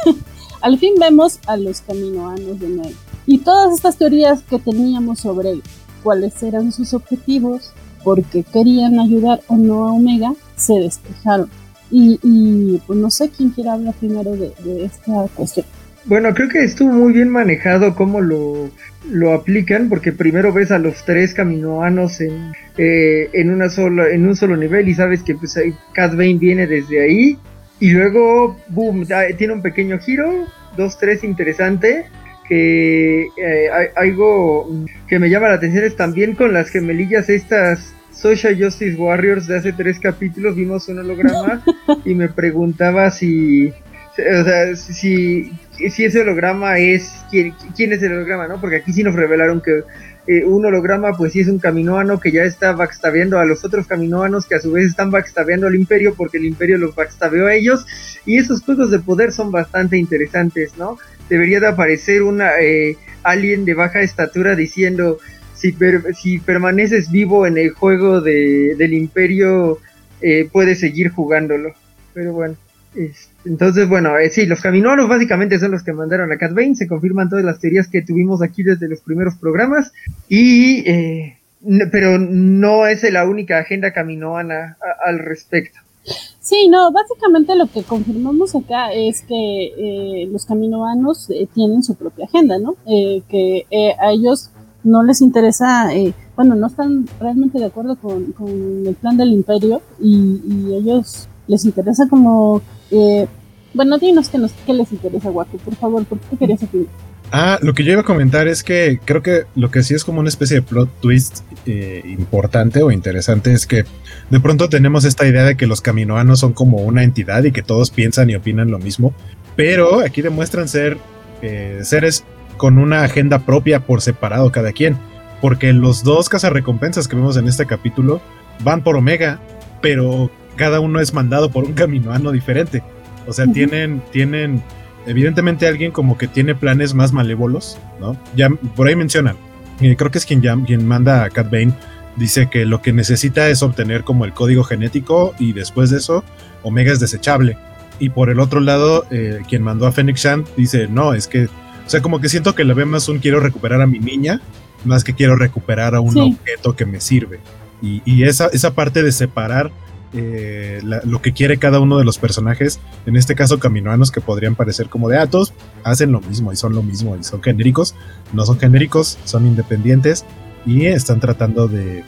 al fin vemos a los caminoanos de nuevo. Y todas estas teorías que teníamos sobre cuáles eran sus objetivos, porque querían ayudar o no a Omega, se despejaron. Y, pues no sé quién quiere hablar primero de, esta cuestión. Bueno, creo que estuvo muy bien manejado cómo lo, lo aplican, porque primero ves a los tres caminoanos en, eh, en, una sola, en un solo nivel y sabes que pues, Cat Bane viene desde ahí. Y luego, boom, tiene un pequeño giro, dos, tres interesante. Que eh, algo que me llama la atención es también con las gemelillas estas Social Justice Warriors de hace tres capítulos vimos un holograma y me preguntaba si, o sea, si, si ese holograma es, quién, es el holograma, ¿no? Porque aquí sí nos revelaron que eh, un holograma, pues sí es un caminoano que ya está backstabeando a los otros caminoanos que a su vez están backstabeando al imperio porque el imperio los backstabeó a ellos. Y esos juegos de poder son bastante interesantes, ¿no? Debería de aparecer una eh, alien de baja estatura diciendo si, si permaneces vivo en el juego de, del imperio eh, puedes seguir jugándolo. Pero bueno. Entonces, bueno, eh, sí, los caminoanos básicamente son los que mandaron a Cat Bane, se confirman todas las teorías que tuvimos aquí desde los primeros programas, y eh, pero no es la única agenda caminoana al respecto. Sí, no, básicamente lo que confirmamos acá es que eh, los caminoanos tienen su propia agenda, ¿no? que a ellos no les interesa, bueno, no están realmente de acuerdo con, el plan del imperio y, y ellos les interesa como eh, bueno, dinos qué, nos, les interesa, Waku, por favor, ¿por qué querías aquí? Ah, lo que yo iba a comentar es que creo que lo que sí es como una especie de plot twist eh, importante o interesante es que de pronto tenemos esta idea de que los caminoanos son como una entidad y que todos piensan y opinan lo mismo, pero aquí demuestran ser eh, seres con una agenda propia por separado cada quien, porque los dos cazarrecompensas que vemos en este capítulo van por Omega, pero cada uno es mandado por un caminoano diferente. O sea, tienen, tienen, evidentemente alguien como que tiene planes más malévolos, ¿no? Ya por ahí mencionan, eh, creo que es quien, quien manda a Cat Bane, dice que lo que necesita es obtener como el código genético y después de eso, Omega es desechable. Y por el otro lado, eh, quien mandó a Phoenix Shant dice, no, es que, o sea, como que siento que le ve más un quiero recuperar a mi niña, más que quiero recuperar a un objeto que me sirve. Y, esa, esa parte de separar eh, lo que quiere cada uno de los personajes, en este caso caminoanos que podrían parecer como de, ah, todos hacen lo mismo y son lo mismo y son genéricos, no son genéricos, son independientes y están tratando de,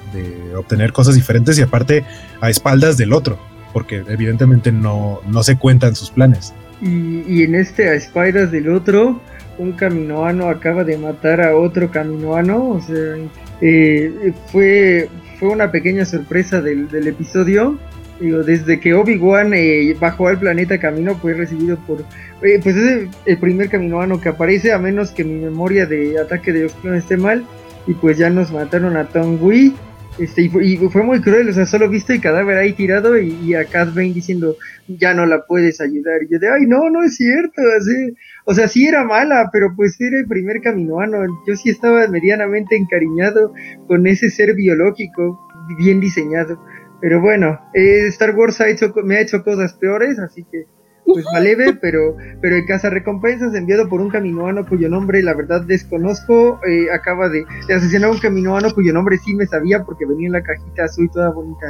obtener cosas diferentes y aparte a espaldas del otro, porque evidentemente no, no se cuentan sus planes. Y, en este a espaldas del otro, un caminoano acaba de matar a otro caminoano, o sea, eh, fue, fue una pequeña sorpresa del, del episodio Digo, desde que Obi-Wan eh, bajó al planeta Camino fue recibido por... Eh, pues es el, primer caminoano que aparece, a menos que mi memoria de ataque de Ospion esté mal. Y pues ya nos mataron a Tong Wei. Este, y, fue, muy cruel, o sea, solo viste el cadáver ahí tirado y, a Cat Bane diciendo, ya no la puedes ayudar. Y yo de, ay, no, no es cierto. Así, o sea, sí era mala, pero pues era el primer caminoano. Yo sí estaba medianamente encariñado con ese ser biológico bien diseñado. Pero bueno, eh, Star Wars ha hecho, me ha hecho cosas peores, así que pues maleve, pero, pero el cazarrecompensas enviado por un caminoano cuyo nombre la verdad desconozco, eh, acaba de, asesinar a un caminoano cuyo nombre sí me sabía porque venía en la cajita azul toda bonita.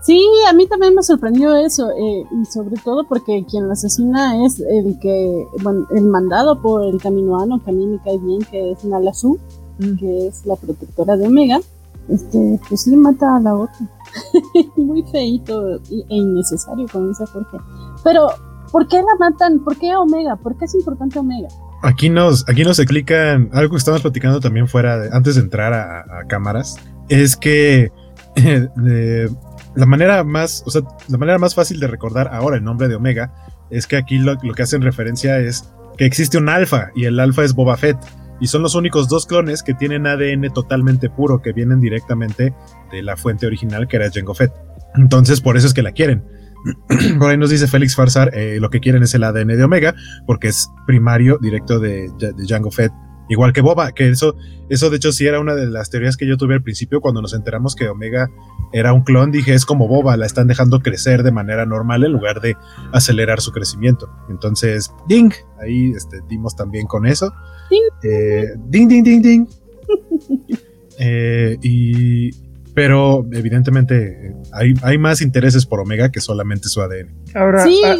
Sí, a mí también me sorprendió eso, eh, y sobre todo porque quien lo asesina es el que, bueno, el mandado por el caminoano, que a mí me cae bien, que es Nalazu, mm. que es la protectora de Omega, este, pues sí mata a la otra. Muy feito e innecesario, como dice Jorge. Pero, ¿por qué la matan? ¿Por qué Omega? ¿Por qué es importante Omega? Aquí nos, aquí nos explican algo que estamos platicando también fuera, de, antes de entrar a, cámaras, es que la manera más, o sea, la manera más fácil de recordar ahora el nombre de Omega es que aquí lo, lo que hacen referencia es que existe un alfa y el alfa es Boba Fett y son los únicos dos clones que tienen ADN totalmente puro que vienen directamente de la fuente original que era Jango Fett. Entonces por eso es que la quieren. por ahí nos dice Félix Farsar, eh, lo que quieren es el ADN de Omega porque es primario directo de, de Jango Fett Igual que Boba, que eso, eso de hecho sí era una de las teorías que yo tuve al principio cuando nos enteramos que Omega era un clon. Dije, es como Boba, la están dejando crecer de manera normal en lugar de acelerar su crecimiento. Entonces, ding, ahí este, dimos también con eso. Ding, eh, ding, ding, ding. ding. Eh, y, pero evidentemente hay, hay, más intereses por Omega que solamente su ADN. Ahora, sí. Ah,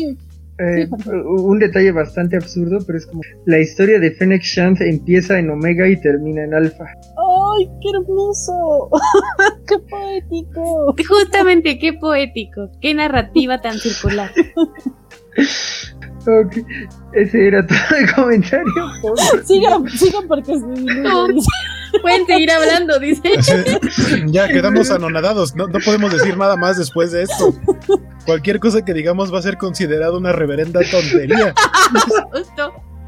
eh, un detalle bastante absurdo, pero es como la historia de Fennec Shand empieza en Omega y termina en Alpha. ¡Ay, qué hermoso! ¡Qué poético! Justamente, qué poético, qué narrativa tan circular. ok, ese era todo el comentario. sigan, sigan porque Pueden seguir hablando, dice. ya quedamos anonadados, no, no podemos decir nada más después de esto. Cualquier cosa que digamos va a ser considerada una reverenda tontería.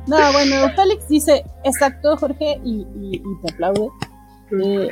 No, bueno, Félix dice, exacto, Jorge, y, te aplaude. Eh,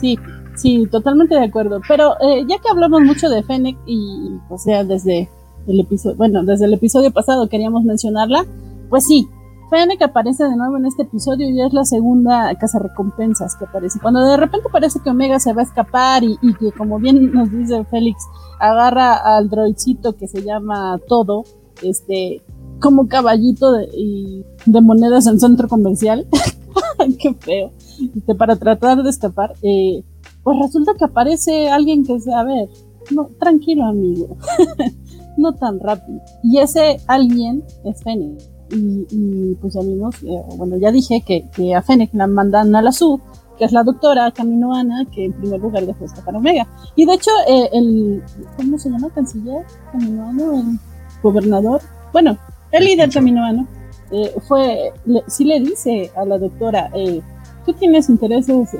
sí, sí, totalmente de acuerdo. Pero eh, ya que hablamos mucho de Fennec y, o sea, desde el episodio, bueno, desde el episodio pasado queríamos mencionarla, pues sí, Fennec aparece de nuevo en este episodio y es la segunda casa recompensas que aparece. Cuando de repente parece que Omega se va a escapar y, que, como bien nos dice Félix, agarra al droidcito que se llama Todo, este, como caballito de, de monedas en centro comercial. Qué feo. Este, para tratar de escapar. Eh, pues resulta que aparece alguien que dice, a ver, no, tranquilo amigo, no tan rápido. Y ese alguien es Fennec y, pues ya vimos, eh, bueno, ya dije que, que a Fennec la mandan a la SU, que es la doctora Caminoana, que en primer lugar dejó escapar a Omega. Y de hecho, eh, el, ¿cómo se llama? Canciller Caminoano, el gobernador, bueno, el líder Caminoano, eh, fue, le, sí le dice a la doctora, eh, tú tienes intereses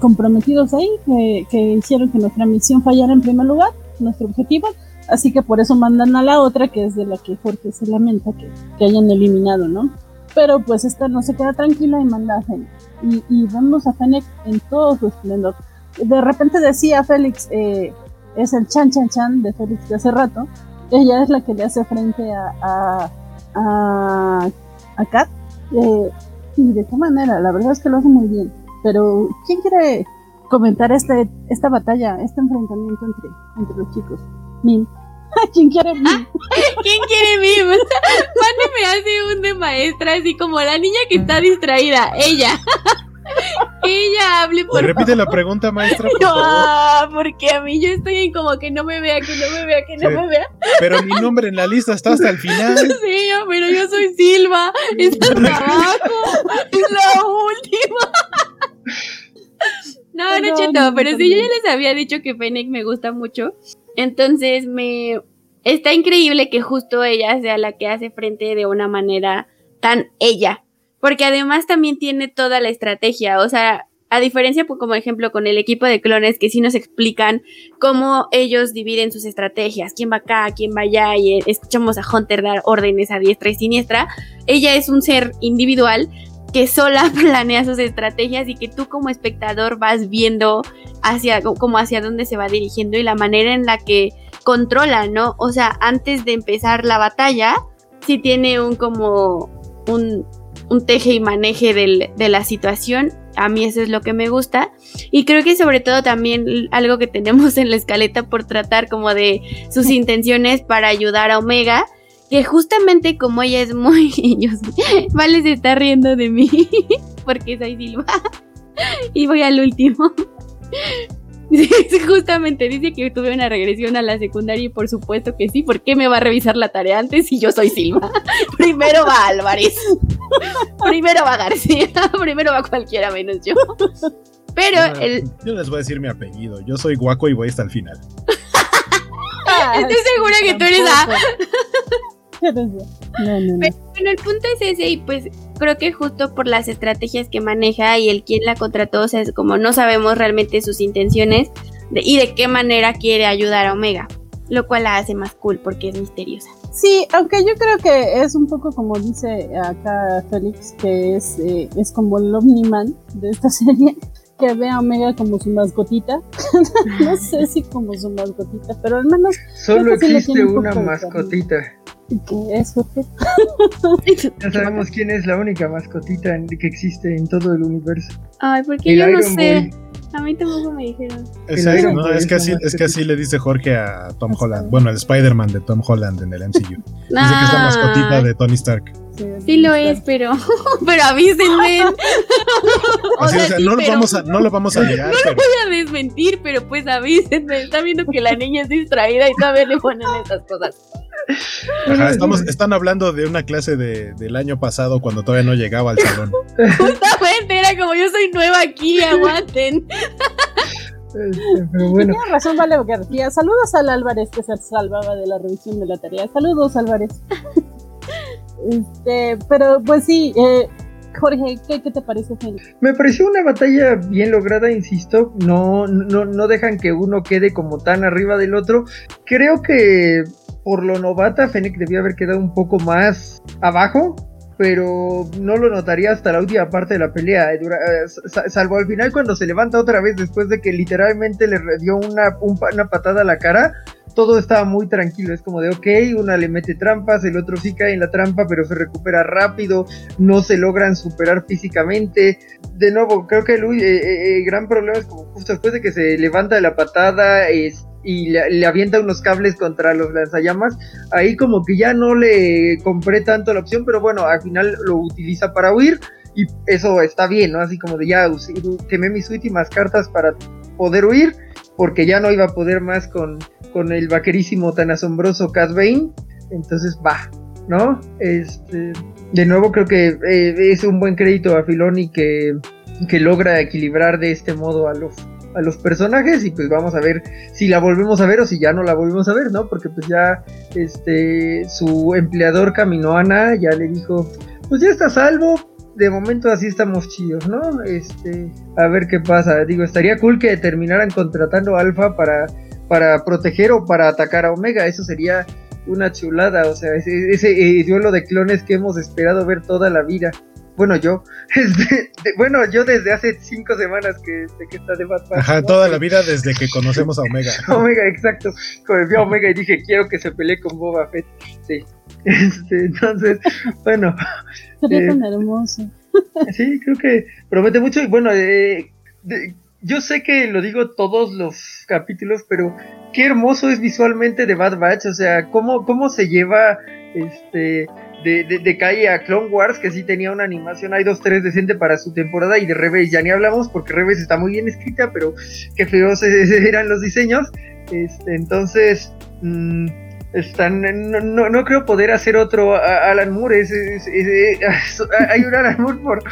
comprometidos ahí que, que hicieron que nuestra misión fallara en primer lugar, nuestro objetivo, Así que por eso mandan a la otra, que es de la que Jorge se lamenta que, hayan eliminado, ¿no? Pero pues esta no se queda tranquila y manda a Fennec. Y, vemos a Fennec en todo su esplendor. De repente decía Félix, eh, es el chan chan chan de Félix de hace rato. Ella es la que le hace frente a, a, a, a Kat. Eh, y de qué manera, la verdad es que lo hace muy bien. Pero, ¿quién quiere comentar este, esta batalla, este enfrentamiento entre, entre los chicos? Mim. ¿Quién quiere mim? ¿Quién quiere mim? me hace un de maestra, así como la niña que está distraída, ella. que ella hable por Repite la pregunta, maestra. Por no, porque a mí yo estoy en como que no me vea, que no me vea, que no me vea. Pero mi nombre en la lista está hasta el final. Sí, pero yo soy Silva. Está abajo. Es la última. No, no, cheto, pero sí, yo ya les había dicho que Fennec me gusta mucho. Entonces me. Está increíble que justo ella sea la que hace frente de una manera tan ella. Porque además también tiene toda la estrategia. O sea, a diferencia, pues, como ejemplo, con el equipo de clones que sí nos explican cómo ellos dividen sus estrategias, quién va acá, quién va allá, y escuchamos a Hunter dar órdenes a diestra y siniestra. Ella es un ser individual que sola planea sus estrategias y que tú como espectador vas viendo hacia como hacia dónde se va dirigiendo y la manera en la que controla, ¿no? O sea, antes de empezar la batalla, sí tiene un como un, un teje y maneje de la situación. A mí eso es lo que me gusta. Y creo que sobre todo también algo que tenemos en la escaleta por tratar como de sus intenciones para ayudar a Omega. Que justamente como ella es muy... vale, se está riendo de mí porque soy Silva. y voy al último. Justamente dice que tuve una regresión a la secundaria y por supuesto que sí. ¿Por qué me va a revisar la tarea antes si yo soy Silva? Primero va Álvarez. Primero va García. Primero va cualquiera menos yo. Pero el... Yo les voy a decir mi apellido. Yo soy guaco y voy hasta el final. Estoy segura que tú eres A. Pero bueno, el punto es ese y pues creo que justo por las estrategias que maneja y el quién la contrató, o sea, es como no sabemos realmente sus intenciones y de qué manera quiere ayudar a Omega, lo cual la hace más cool porque es misteriosa. Sí, aunque yo creo que es un poco como dice acá Félix, que es, eh, es como el Omniman de esta serie, que ve a Omega como su mascotita. no sé si como su mascotita, pero al menos... Solo existe una mascotita. ¿Qué es ya sabemos quién es la única mascotita que existe en todo el universo. Ay, porque yo no sé. A mí tampoco me dijeron. Es, no, es, que así, es que así le dice Jorge a Tom Holland. Bueno, el Spider-Man de Tom Holland en el MCU. Dice que es la mascotita de Tony Stark. Sí, lo es, pero, pero avísenme. o sea, no, lo vamos a, no lo vamos a liar. No lo voy a desmentir, pero pues avísenme. Está viendo que la niña es distraída y todavía le ponen estas cosas. Ajá, estamos, están hablando de una clase de, del año pasado cuando todavía no llegaba al salón. Justamente, era como yo soy nueva aquí, aguanten. Este, pero bueno. Tienes razón, Vale García. Saludos al Álvarez que se salvaba de la revisión de la tarea. Saludos, Álvarez. Este, pero pues sí, eh, Jorge, ¿qué, te parece, Me pareció una batalla bien lograda, insisto. No, no, no dejan que uno quede como tan arriba del otro. Creo que por lo novata, Fennec debió haber quedado un poco más abajo, pero no lo notaría hasta la última parte de la pelea, eh, eh, salvo al final cuando se levanta otra vez después de que literalmente le dio una, una patada a la cara. Todo estaba muy tranquilo, es como de ok, una le mete trampas, el otro sí cae en la trampa, pero se recupera rápido, no se logran superar físicamente. De nuevo, creo que el, eh, gran problema es como justo después de que se levanta de la patada, y le, avienta unos cables contra los lanzallamas. Ahí como que ya no le compré tanto la opción, pero bueno, al final lo utiliza para huir y eso está bien, ¿no? Así como de ya quemé mis últimas cartas para poder huir, porque ya no iba a poder más con, con el vaquerísimo tan asombroso Cat Bane. Entonces va, ¿no? Este, de nuevo creo que eh, es un buen crédito a Filoni que, que logra equilibrar de este modo a los a los personajes y pues vamos a ver si la volvemos a ver o si ya no la volvemos a ver, ¿no? Porque pues ya este su empleador Caminoana ya le dijo, pues ya está salvo, de momento así estamos chidos, ¿no? Este, a ver qué pasa. Digo, estaría cool que terminaran contratando a Alpha para para proteger o para atacar a Omega, eso sería una chulada, o sea, ese, ese eh, duelo de clones que hemos esperado ver toda la vida bueno, yo, este, bueno, yo desde hace cinco semanas que, que está de Batman. Ajá, toda la vida desde que conocemos a Omega. Omega, exacto. Como vi a Omega y dije, quiero que se pelee con Boba Fett. Sí. Este, entonces, bueno. Sería tan eh, hermoso. Sí, creo que promete mucho. Y bueno, eh, yo sé que lo digo todos los capítulos, pero qué hermoso es visualmente de Bad Batch. O sea, cómo, cómo se lleva este de, de, calle a Clone Wars, que sí tenía una animación, hay dos, tres decente para su temporada, y de Rebels ya ni hablamos, porque Rebels está muy bien escrita, pero qué feos eran los diseños. Este, entonces, mmm, están, no, no, creo poder hacer otro Alan Moore. hay un Alan Moore por,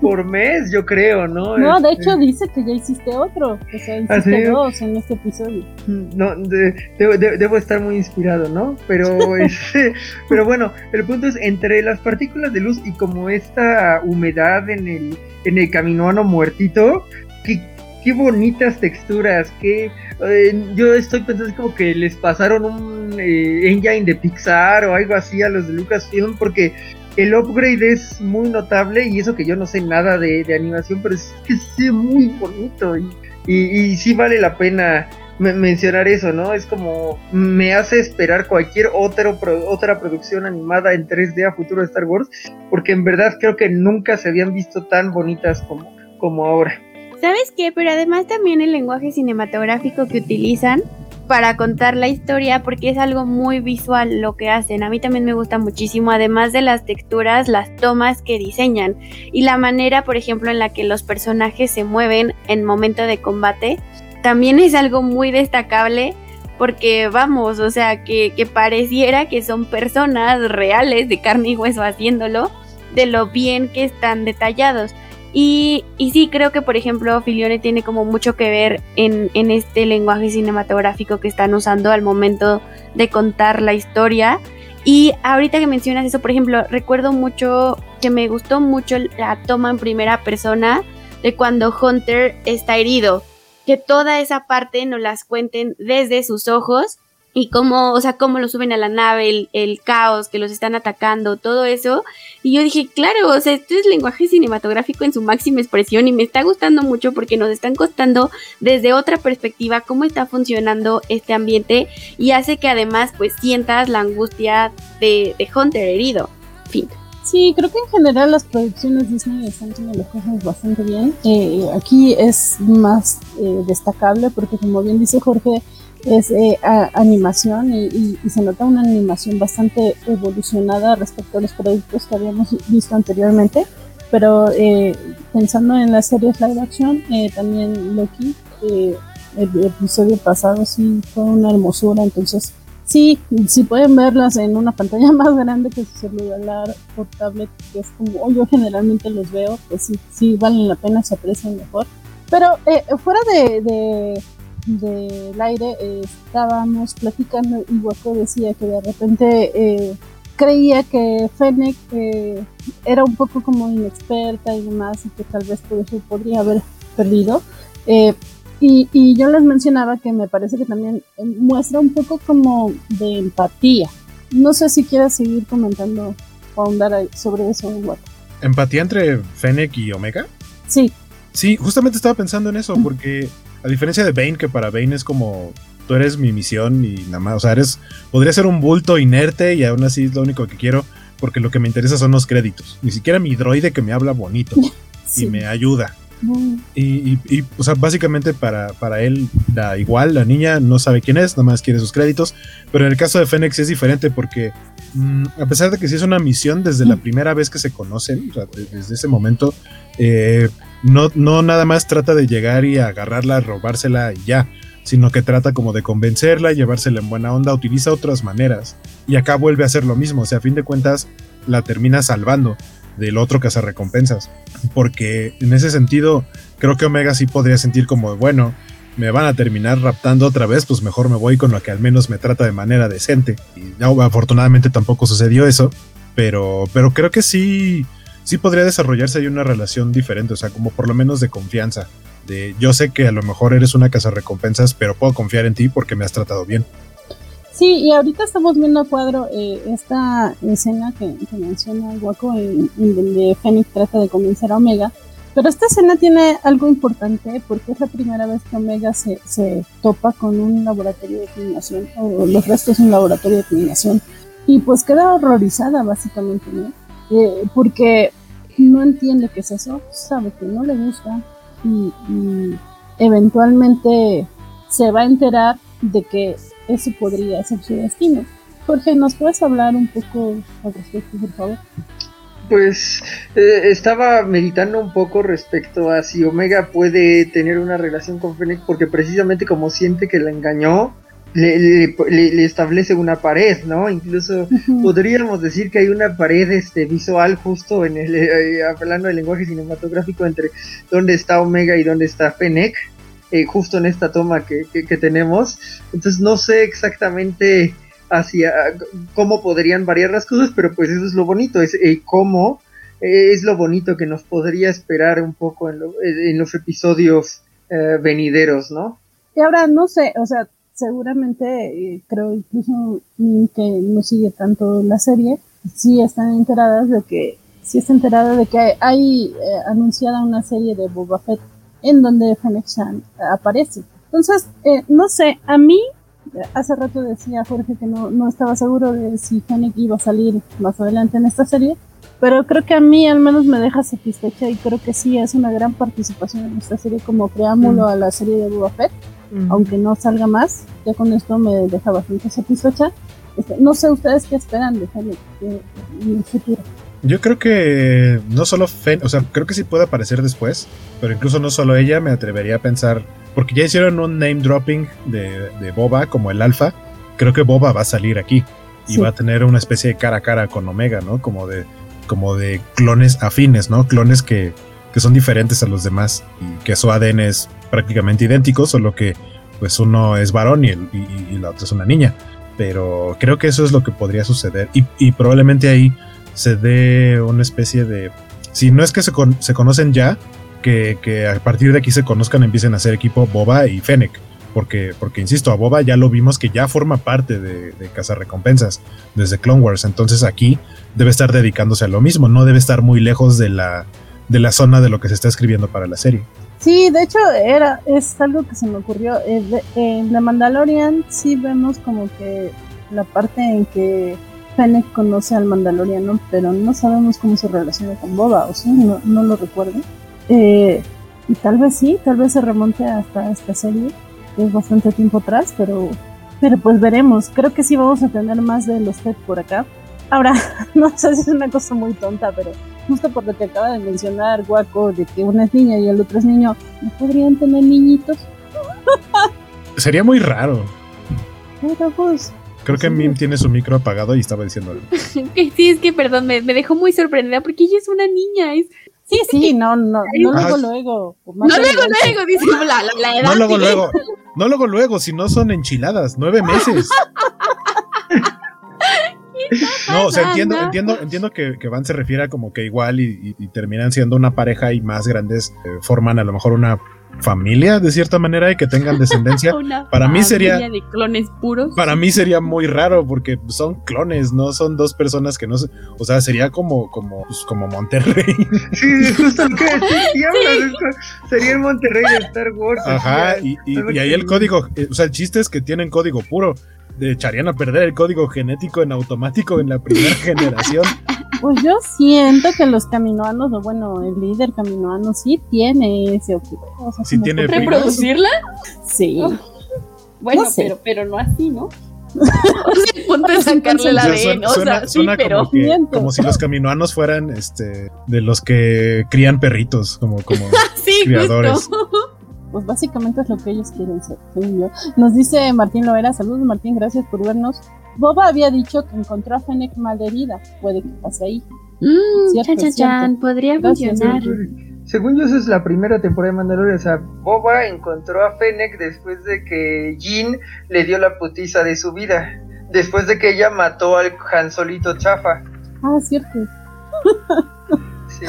por mes, yo creo, ¿no? No, de este, hecho dice que ya hiciste otro. O sea, hiciste ¿Ah, dos en este episodio. No, debo estar muy inspirado, ¿no? Pero, este, pero bueno, el punto es entre las partículas de luz y como esta humedad en el, en el caminoano muertito, que qué bonitas texturas, qué... Eh, yo estoy pensando como que les pasaron un eh, engine de Pixar o algo así a los de Lucasfilm porque el upgrade es muy notable y eso que yo no sé nada de, animación, pero es que sí muy bonito y, sí vale la pena mencionar eso, ¿no? Es como me hace esperar cualquier otro, otra producción animada en 3D a futuro de Star Wars, porque en verdad creo que nunca se habían visto tan bonitas como, como ahora. ¿Sabes qué? Pero además también el lenguaje cinematográfico que utilizan para contar la historia, porque es algo muy visual lo que hacen. A mí también me gusta muchísimo, además de las texturas, las tomas que diseñan y la manera, por ejemplo, en la que los personajes se mueven en momento de combate, también es algo muy destacable porque vamos, o sea, que, que pareciera que son personas reales de carne y hueso haciéndolo, de lo bien que están detallados. Y, sí, creo que por ejemplo Filione tiene como mucho que ver en, en, este lenguaje cinematográfico que están usando al momento de contar la historia. Y ahorita que mencionas eso, por ejemplo, recuerdo mucho que me gustó mucho la toma en primera persona de cuando Hunter está herido. Que toda esa parte nos las cuenten desde sus ojos y cómo, o sea, cómo lo suben a la nave, el, caos, que los están atacando, todo eso. Y yo dije, claro, o sea, esto es lenguaje cinematográfico en su máxima expresión y me está gustando mucho porque nos están contando desde otra perspectiva cómo está funcionando este ambiente y hace que además pues sientas la angustia de, de Hunter herido. Fin. Sí, creo que en general las producciones Disney están haciendo las cosas bastante bien. Eh, aquí es más eh, destacable porque como bien dice Jorge, es eh, animación y, se nota una animación bastante evolucionada respecto a los productos que habíamos visto anteriormente. Pero eh, pensando en las series live action, eh, también Loki, el episodio pasado sí fue una hermosura. Entonces, sí, si pueden verlas en una pantalla más grande que su celular o tablet, que es como yo generalmente los veo, pues sí, sí valen la pena, se aprecian mejor. Pero fuera de del aire eh, estábamos platicando y Waco decía que de repente eh, creía que Fennec eh, era un poco como inexperta y demás y que tal vez por eso podría haber perdido. Y, y, yo les mencionaba que me parece que también muestra un poco como de empatía. No sé si quieras seguir comentando o ahondar sobre eso, Waco. ¿Empatía entre Fennec y Omega? Sí. Sí, justamente estaba pensando en eso, porque a diferencia de Bane, que para Bane es como tú eres mi misión y nada más, o sea, eres, podría ser un bulto inerte y aún así es lo único que quiero, porque lo que me interesa son los créditos. Ni siquiera mi droide que me habla bonito y me ayuda. Y, o sea, básicamente para, para él da igual, la niña no sabe quién es, nada más quiere sus créditos. Pero en el caso de Fénix es diferente porque, mm, a pesar de que sí es una misión desde la primera vez que se conocen, o sea, desde ese momento, eh, no, no nada más trata de llegar y agarrarla, robársela y ya, sino que trata como de convencerla, llevársela en buena onda, utiliza otras maneras. Y acá vuelve a hacer lo mismo, o sea, a fin de cuentas la termina salvando del otro recompensas Porque en ese sentido, creo que Omega sí podría sentir como, bueno, me van a terminar raptando otra vez, pues mejor me voy con lo que al menos me trata de manera decente. Y no, afortunadamente tampoco sucedió eso, pero, pero creo que sí, sí podría desarrollarse ahí una relación diferente, o sea, como por lo menos de confianza. De yo sé que a lo mejor eres una casa recompensas, pero puedo confiar en ti porque me has tratado bien. Sí, y ahorita estamos viendo a cuadro eh, esta escena que, menciona el Waco, en, donde Fénix trata de convencer a Omega. Pero esta escena tiene algo importante porque es la primera vez que Omega se, se topa con un laboratorio de clonación, o los restos de un laboratorio de clonación. Y pues queda horrorizada, básicamente, ¿no? Eh, porque no entiende qué es eso, sabe que no le gusta y, eventualmente se va a enterar de que eso podría ser su destino. Jorge, ¿nos puedes hablar un poco al respecto, por favor? Pues eh, estaba meditando un poco respecto a si Omega puede tener una relación con Fennec porque precisamente como siente que la engañó, le, le, establece una pared, ¿no? Incluso podríamos decir que hay una pared este, visual justo en el, eh, hablando del lenguaje cinematográfico entre dónde está Omega y dónde está Fennec, eh, justo en esta toma que, que, tenemos. Entonces no sé exactamente hacia cómo podrían variar las cosas, pero pues eso es lo bonito, es eh, cómo es lo bonito que nos podría esperar un poco en, en los episodios venideros, ¿no? Y ahora no sé, o sea, seguramente, eh, creo incluso que no sigue tanto la serie, sí están enteradas de que, sí está enterada de que hay, eh, anunciada una serie de Boba Fett en donde Fennec Shan aparece. Entonces, eh, no sé, a mí, hace rato decía Jorge que no, no estaba seguro de si Fennec iba a salir más adelante en esta serie, pero creo que a mí al menos me deja satisfecha y creo que sí es una gran participación en esta serie como preámbulo mm. a la serie de Boba Fett aunque no salga más, ya con esto me deja bastante satisfecha. Este, no sé ustedes qué esperan de en el futuro. Yo creo que no solo Fen, o sea, creo que sí puede aparecer después, pero incluso no solo ella, me atrevería a pensar, porque ya hicieron un name dropping de, de Boba como el alfa, creo que Boba va a salir aquí y va a tener una especie de cara a cara con Omega, ¿no? Como de, como de clones afines, ¿no? Clones que, que son diferentes a los demás y que su ADN es prácticamente idéntico, solo que pues uno es varón y, y, la otra es una niña. Pero creo que eso es lo que podría suceder y, probablemente ahí se dé una especie de... Si no es que se, se conocen ya, que, que, a partir de aquí se conozcan, empiecen a ser equipo Boba y Fennec. Porque, porque, insisto, a Boba ya lo vimos que ya forma parte de, de Recompensas desde Clone Wars. Entonces aquí debe estar dedicándose a lo mismo, no debe estar muy lejos de la, de la zona de lo que se está escribiendo para la serie. Sí, de hecho era es algo que se me ocurrió. Eh, en The Mandalorian sí vemos como que la parte en que Fennec conoce al Mandaloriano, pero no sabemos cómo se relaciona con Boba, o sí, no, no lo recuerdo. Eh, y tal vez sí, tal vez se remonte hasta esta serie, que es bastante tiempo atrás, pero, pero pues veremos. Creo que sí vamos a tener más de los Fed por acá. Ahora, no sé si es una cosa muy tonta, pero justo por lo que acaba de mencionar Guaco, de que una es niña y el otro es niño, ¿no podrían tener niñitos? Sería muy raro. pues, Creo que Mim tiene su micro apagado y estaba diciendo algo. sí, es que perdón, me, dejó muy sorprendida porque ella es una niña. Es... Sí, sí, no, no, no luego, luego. No luego, luego, dice la, la, edad. No luego, luego. No luego, luego, si no son enchiladas, nueve meses. No, o sea, entiendo, entiendo, entiendo que, que, Van se refiere a como que igual y, terminan siendo una pareja y más grandes eh, forman a lo mejor una familia de cierta manera y que tengan descendencia. para mí sería de clones puros. Para mí sería muy raro porque son clones, no son dos personas que no se, o sea, sería como como pues, como Monterrey. Sí, justo lo que sería el Monterrey de Star Wars. Ajá, y, y, ahí el código, eh, o sea, el chiste es que tienen código puro echarían a perder el código genético en automático en la primera generación. Pues yo siento que los caminoanos, o bueno, el líder caminoano sí tiene ese objetivo. O ¿Sí tiene ¿Reproducirla? Sí. Bueno, pero, pero no así, ¿no? el punto de sacarle la ADN, o sea, sí, pero... como, como, si los caminoanos fueran este de los que crían perritos, como, como sí, criadores. Justo pues básicamente es lo que ellos quieren ser, Nos dice Martín Loera, saludos Martín, gracias por vernos. Boba había dicho que encontró a Fennec mal herida, puede que pase ahí. Mm, chan, chan, podría funcionar. Según yo, esa es la primera temporada de Mandalorian. O sea, Boba encontró a Fennec después de que Jean le dio la putiza de su vida. Después de que ella mató al Han Solito chafa. Ah, cierto. sí.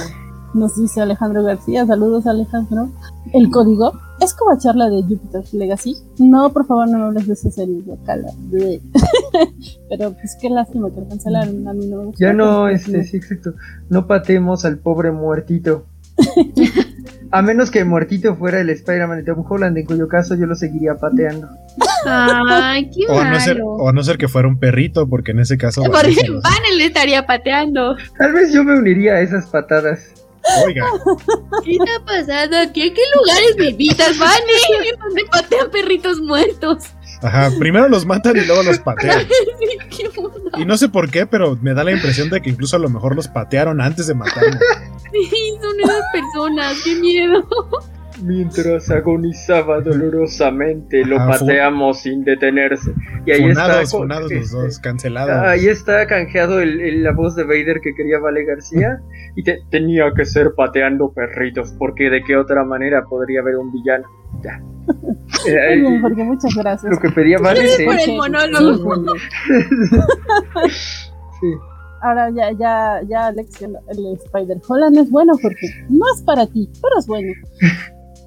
Nos dice Alejandro García, saludos Alejandro. El código es como charla de Jupiter's Legacy. No, por favor, no me hables de esa serie, Cala. Pero pues qué lástima que lo cancelaron. A mí no Ya no, este, sí, exacto. No patemos al pobre muertito. A menos que Muertito fuera el Spider-Man de Tom Holland, en cuyo caso yo lo seguiría pateando. Ay, qué o, a no ser, o a no ser que fuera un perrito, porque en ese caso. Porque Van le estaría pateando. Tal vez yo me uniría a esas patadas. Oiga. ¿Qué está pasando aquí? ¿En qué lugares me invitas, Fanny? Donde patean perritos muertos. Ajá, primero los matan y luego los patean. y no sé por qué, pero me da la impresión de que incluso a lo mejor los patearon antes de matarlos. Sí, son esas personas, qué miedo. Mientras agonizaba dolorosamente, lo pateamos sin detenerse. Y ahí está. Funados los dos, cancelado. Ahí está canjeado el, la voz de Vader que quería Vale García. y tenía que ser pateando perritos, porque de qué otra manera podría haber un villano. Ya. Eh, porque muchas gracias. Lo que pedía Vale es por el monólogo. sí. Ahora ya, ya, ya Alex, el, el Spider Holland es bueno porque no es para ti, pero es bueno.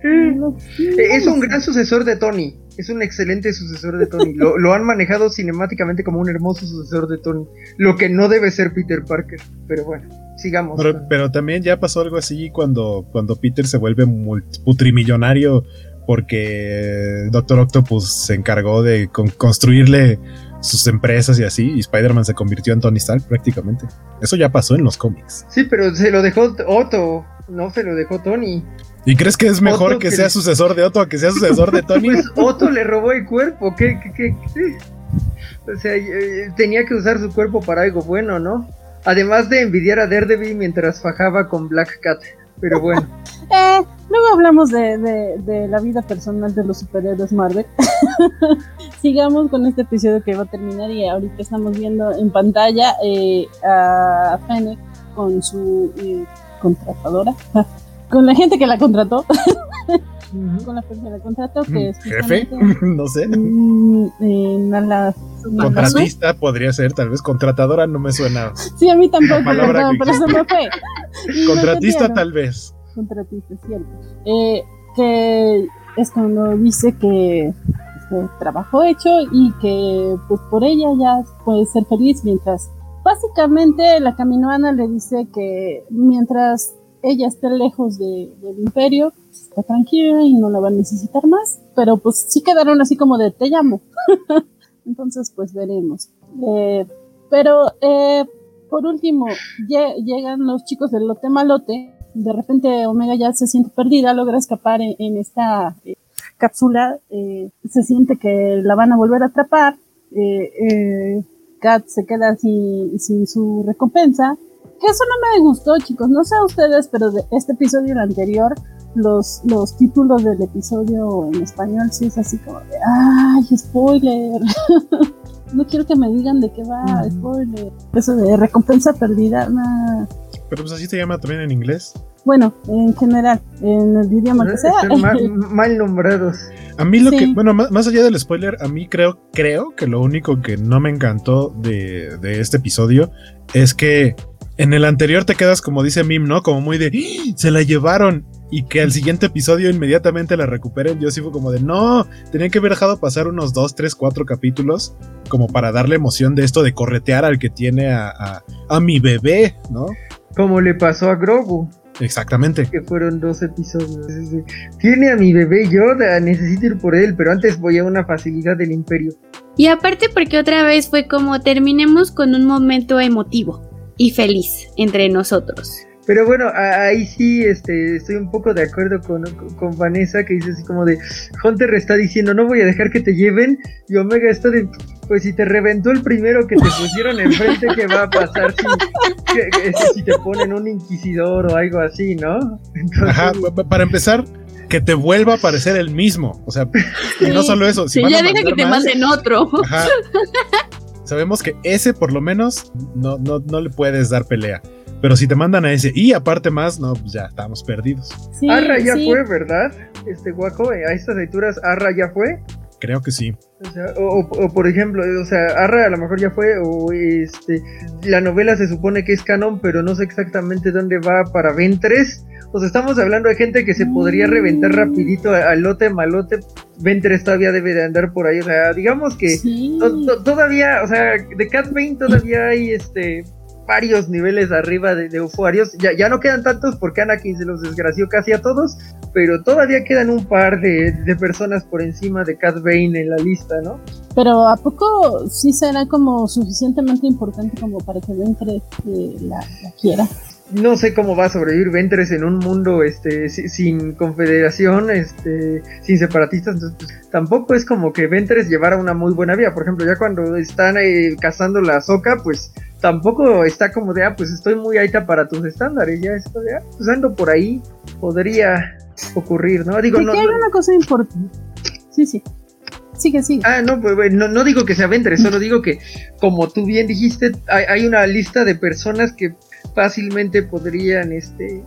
Es un gran sucesor de Tony. Es un excelente sucesor de Tony. Lo, han manejado cinemáticamente como un hermoso sucesor de Tony. Lo que no debe ser Peter Parker. Pero bueno, sigamos. Pero, también ya pasó algo así cuando, cuando Peter se vuelve putrimillonario porque Doctor Octopus se encargó de construirle sus empresas y así, y Spider-Man se convirtió en Tony Stark prácticamente. Eso ya pasó en los cómics. Sí, pero se lo dejó Otto, no se lo dejó Tony. ¿Y crees que es mejor que, sea sucesor de Otto a que sea sucesor de Tony? Pues Otto le robó el cuerpo, ¿qué, qué, qué, O sea, eh, tenía que usar su cuerpo para algo bueno, ¿no? Además de envidiar a Daredevil mientras fajaba con Black Cat. Pero bueno. eh, luego hablamos de, de, la vida personal de los superhéroes Marvel. Sigamos con este episodio que va a terminar y ahorita estamos viendo en pantalla eh, a Fennec con su eh, contratadora con la gente que la contrató. con la persona que la contrató, que es jefe, no sé. Mm, la, Contratista podría ser, tal vez contratadora no me suena. Sí, a mí tampoco, pero se me fue. Contratista tal vez. Contratista, cierto. Eh, que es cuando dice que este, trabajo hecho y que pues por ella ya puede ser feliz mientras básicamente la caminoana le dice que mientras ella esté lejos del imperio, pues, está tranquila y no la va a necesitar más, pero pues sí quedaron así como de te llamo. Entonces pues veremos. Eh, pero eh, por último, llegan los chicos del lote malote, de repente Omega ya se siente perdida, logra escapar en, esta eh, cápsula, se siente que la van a volver a atrapar, Kat se queda sin su recompensa, eso no me gustó, chicos. No sé a ustedes, pero de este episodio y el anterior, los, los títulos del episodio en español sí es así como de, ¡ay, spoiler! no quiero que me digan de qué va, spoiler. Eso de recompensa perdida, nada. Pero pues así se llama también en inglés. Bueno, en general, en el idioma que sea. mal, nombrados. A mí lo que, bueno, más, allá del spoiler, a mí creo, creo que lo único que no me encantó de, de este episodio es que en el anterior te quedas como dice Mim, ¿no? Como muy de, ¡Ah! se la llevaron y que al siguiente episodio inmediatamente la recuperen. Yo sí fue como de, no, tenían que haber dejado pasar unos 2, 3, 4 capítulos como para darle emoción de esto de corretear al que tiene a, a, mi bebé, ¿no? Como le pasó a Grogu. Exactamente. Que fueron dos episodios. Tiene a mi bebé Yoda, necesito ir por él, pero antes voy a una facilidad del imperio. Y aparte porque otra vez fue como terminemos con un momento emotivo y feliz entre nosotros. Pero bueno, ahí sí este, estoy un poco de acuerdo con, con, Vanessa que dice así como de Hunter está diciendo no voy a dejar que te lleven y Omega está de pues si te reventó el primero que te pusieron enfrente ¿qué va a pasar si, si te ponen un inquisidor o algo así, ¿no? Ajá, para empezar, que te vuelva a parecer el mismo. O sea, y no solo eso. Si ya deja que te manden otro. Ajá, sabemos que ese por lo menos no, no, no le puedes dar pelea. Pero si te mandan a ese y aparte más, no, pues ya estamos perdidos. Arra ya fue, ¿verdad? Este guaco, a estas lecturas Arra ya fue. Creo que sí. O, o, por ejemplo, o sea, Arra a lo mejor ya fue, o este, la novela se supone que es canon, pero no sé exactamente dónde va para Ventres. O sea, estamos hablando de gente que se podría reventar rapidito al lote malote. Ventres todavía debe de andar por ahí. O sea, digamos que todavía, o sea, de Cat Bane todavía hay este varios niveles arriba de, usuarios. Ya, ya no quedan tantos porque Anakin se los desgració casi a todos, pero todavía quedan un par de, personas por encima de Cat Bane en la lista, ¿no? Pero ¿a poco sí será como suficientemente importante como para que Ventres eh, la quiera? No sé cómo va a sobrevivir Ventres en un mundo este sin confederación, este sin separatistas, entonces pues, tampoco es como que Ventres llevara una muy buena vida. Por ejemplo, ya cuando están eh, cazando la soca, pues tampoco está como de, ah, pues estoy muy alta para tus estándares, ya estoy, ah, pues ando por ahí, podría ocurrir, ¿no? Digo, no, hay una cosa importante. Sí, sí. Sigue, sigue. Ah, no, pues, no, no digo que sea Ventres, solo digo que, como tú bien dijiste, hay, hay una lista de personas que fácilmente podrían este,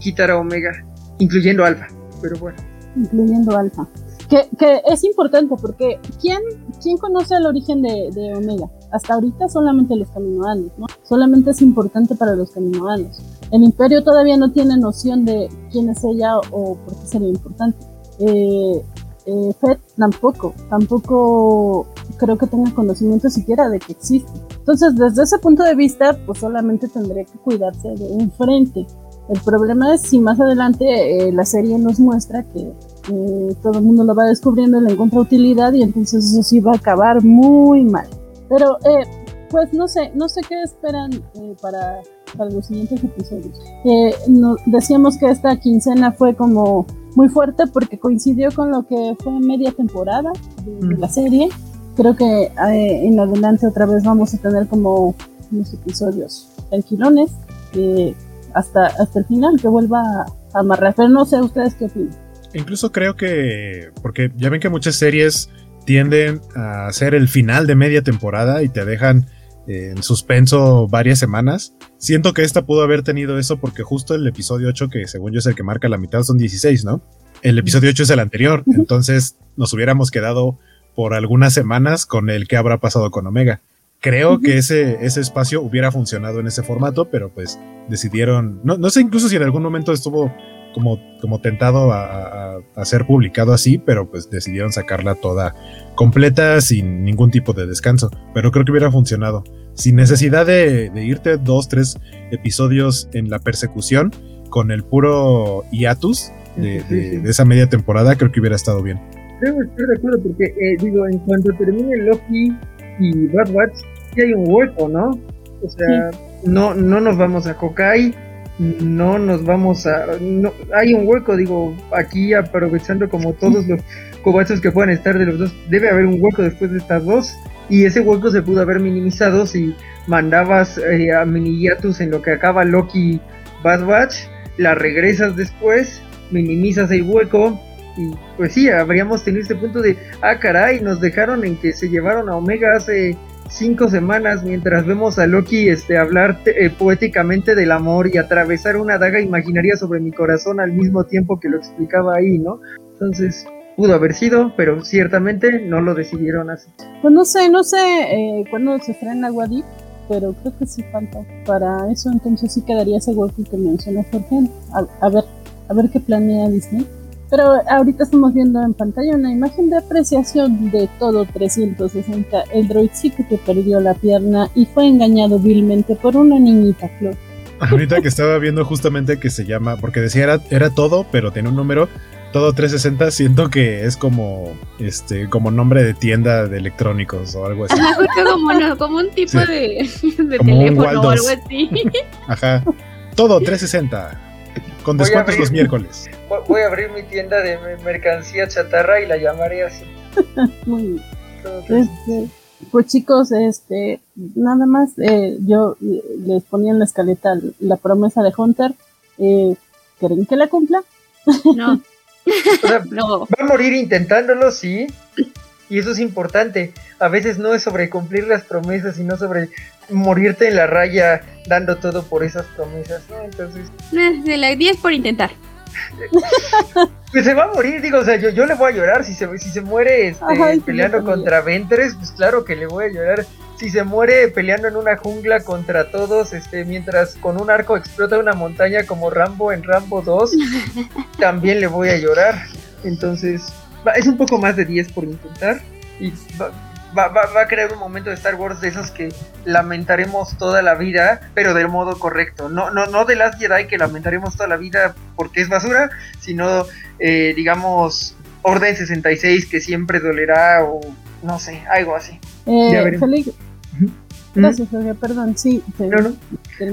quitar a Omega, incluyendo Alfa, pero bueno. Incluyendo Alfa. Que, que, es importante porque ¿quién, quién conoce el origen de, de, Omega? Hasta ahorita solamente los caminoanos, ¿no? Solamente es importante para los caminoanos. El imperio todavía no tiene noción de quién es ella o por qué sería importante. Eh, eh, Fed tampoco, tampoco creo que tenga conocimiento siquiera de que existe. Entonces, desde ese punto de vista, pues solamente tendría que cuidarse de un frente. El problema es si más adelante eh, la serie nos muestra que todo el mundo lo va descubriendo y le encuentra utilidad y entonces eso sí va a acabar muy mal. Pero, eh, pues no sé, no sé qué esperan eh, para, para, los siguientes episodios. decíamos que esta quincena fue como muy fuerte porque coincidió con lo que fue media temporada de, la serie. Creo que eh, en adelante otra vez vamos a tener como unos episodios tranquilones eh, hasta, hasta el final que vuelva a amarrar. Pero no sé ustedes qué opinan. Incluso creo que, porque ya ven que muchas series tienden a hacer el final de media temporada y te dejan en suspenso varias semanas. Siento que esta pudo haber tenido eso porque justo el episodio 8, que según yo es el que marca la mitad, son 16, ¿no? El episodio 8 es el anterior, entonces nos hubiéramos quedado por algunas semanas con el que habrá pasado con Omega. Creo que ese, ese espacio hubiera funcionado en ese formato, pero pues decidieron, no, no sé incluso si en algún momento estuvo como, como tentado a, a, ser publicado así, pero pues decidieron sacarla toda completa sin ningún tipo de descanso. Pero creo que hubiera funcionado. Sin necesidad de, irte dos, tres episodios en la persecución, con el puro hiatus de, esa media temporada, creo que hubiera estado bien. Creo estoy de acuerdo, porque eh, digo, en cuanto termine Loki y Bad Batch, sí hay un hueco, ¿no? O sea, no, no nos vamos a Hokai no nos vamos a... No, hay un hueco, digo, aquí aprovechando como todos los cobachos que puedan estar de los dos, debe haber un hueco después de estas dos, y ese hueco se pudo haber minimizado si mandabas eh, a Miniyatus en lo que acaba Loki Bad Batch, la regresas después, minimizas el hueco, y pues sí, habríamos tenido este punto de, ah caray, nos dejaron en que se llevaron a Omega hace cinco semanas mientras vemos a Loki este, hablar eh, poéticamente del amor y atravesar una daga imaginaria sobre mi corazón al mismo tiempo que lo explicaba ahí, ¿no? Entonces, pudo haber sido, pero ciertamente no lo decidieron así. Pues no sé, no sé eh, cuándo se estrena Wadip, pero creo que sí falta. Para eso entonces sí quedaría ese hueco que mencionó Jorge. a ver, a ver qué planea Disney. Pero ahorita estamos viendo en pantalla una imagen de apreciación de todo 360. El droidcito que perdió la pierna y fue engañado vilmente por una niñita flor. Ahorita que estaba viendo justamente que se llama, porque decía era, era todo, pero tiene un número, todo 360, siento que es como este como nombre de tienda de electrónicos o algo así. como, como un tipo de, teléfono o algo así. Ajá. Todo 360. Con descuentos los miércoles. Voy a abrir mi tienda de mercancía chatarra y la llamaré así. Muy este, pues chicos, este, nada más, eh, yo les ponía en la escaleta la promesa de Hunter. Eh, ¿Creen que la cumpla? No. no. Va a morir intentándolo, sí. Y eso es importante. A veces no es sobre cumplir las promesas, sino sobre morirte en la raya dando todo por esas promesas, ¿no? Entonces... De la 10 por intentar. pues se va a morir, digo, o sea, yo, yo le voy a llorar si se, si se muere este, peleando contra Ventres, pues claro que le voy a llorar. Si se muere peleando en una jungla contra todos, este, mientras con un arco explota una montaña como Rambo en Rambo 2, también le voy a llorar. Entonces, es un poco más de 10 por intentar. Y va, va, a crear un momento de Star Wars de esos que lamentaremos toda la vida, pero del modo correcto. No, no, no de las Jedi que lamentaremos toda la vida porque es basura, sino, eh, digamos, Orden 66 que siempre dolerá o no sé, algo así. Eh, Gracias, Jorge, perdón, sí. no, no.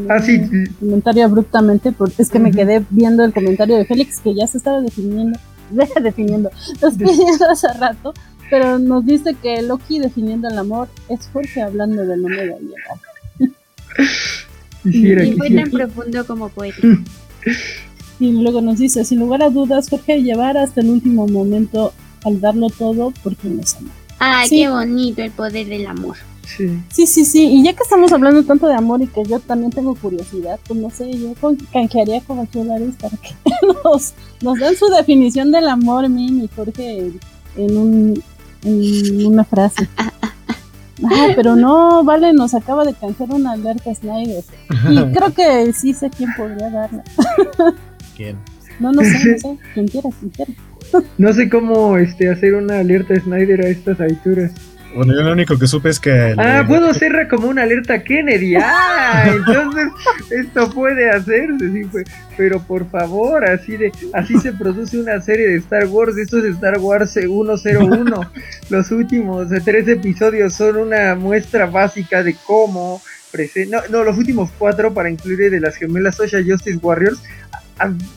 Ah, sí. comentario abruptamente, porque es que me quedé viendo el comentario de Félix que ya se estaba definiendo, definiendo, despidiendo hace rato, pero nos dice que Loki definiendo el amor es Jorge hablando de no me y fue tan profundo como poeta. Y luego nos dice, sin lugar a dudas, Jorge llevar hasta el último momento al darlo todo porque nos ama. Ah, qué bonito el poder del amor. Sí. sí, sí, sí. Y ya que estamos hablando tanto de amor y que yo también tengo curiosidad, pues no sé, yo canjearía con Chulares para que nos, nos den su definición del amor, Min y Jorge, en, un, en una frase. Ah, pero no, vale, nos acaba de canjear una alerta Snyder. Y creo que sí sé quién podría darla. ¿Quién? No, no sé, no sé. Quien quiera, quien quiera. No sé cómo este, hacer una alerta Snyder a estas alturas. Bueno, yo lo único que supe es que... Ah, puedo hacer como una alerta Kennedy. Ah, entonces esto puede hacerse, sí, pero por favor, así de así se produce una serie de Star Wars. Esto es Star Wars 101. Los últimos tres episodios son una muestra básica de cómo... No, no, los últimos cuatro para incluir de las gemelas Social Justice Warriors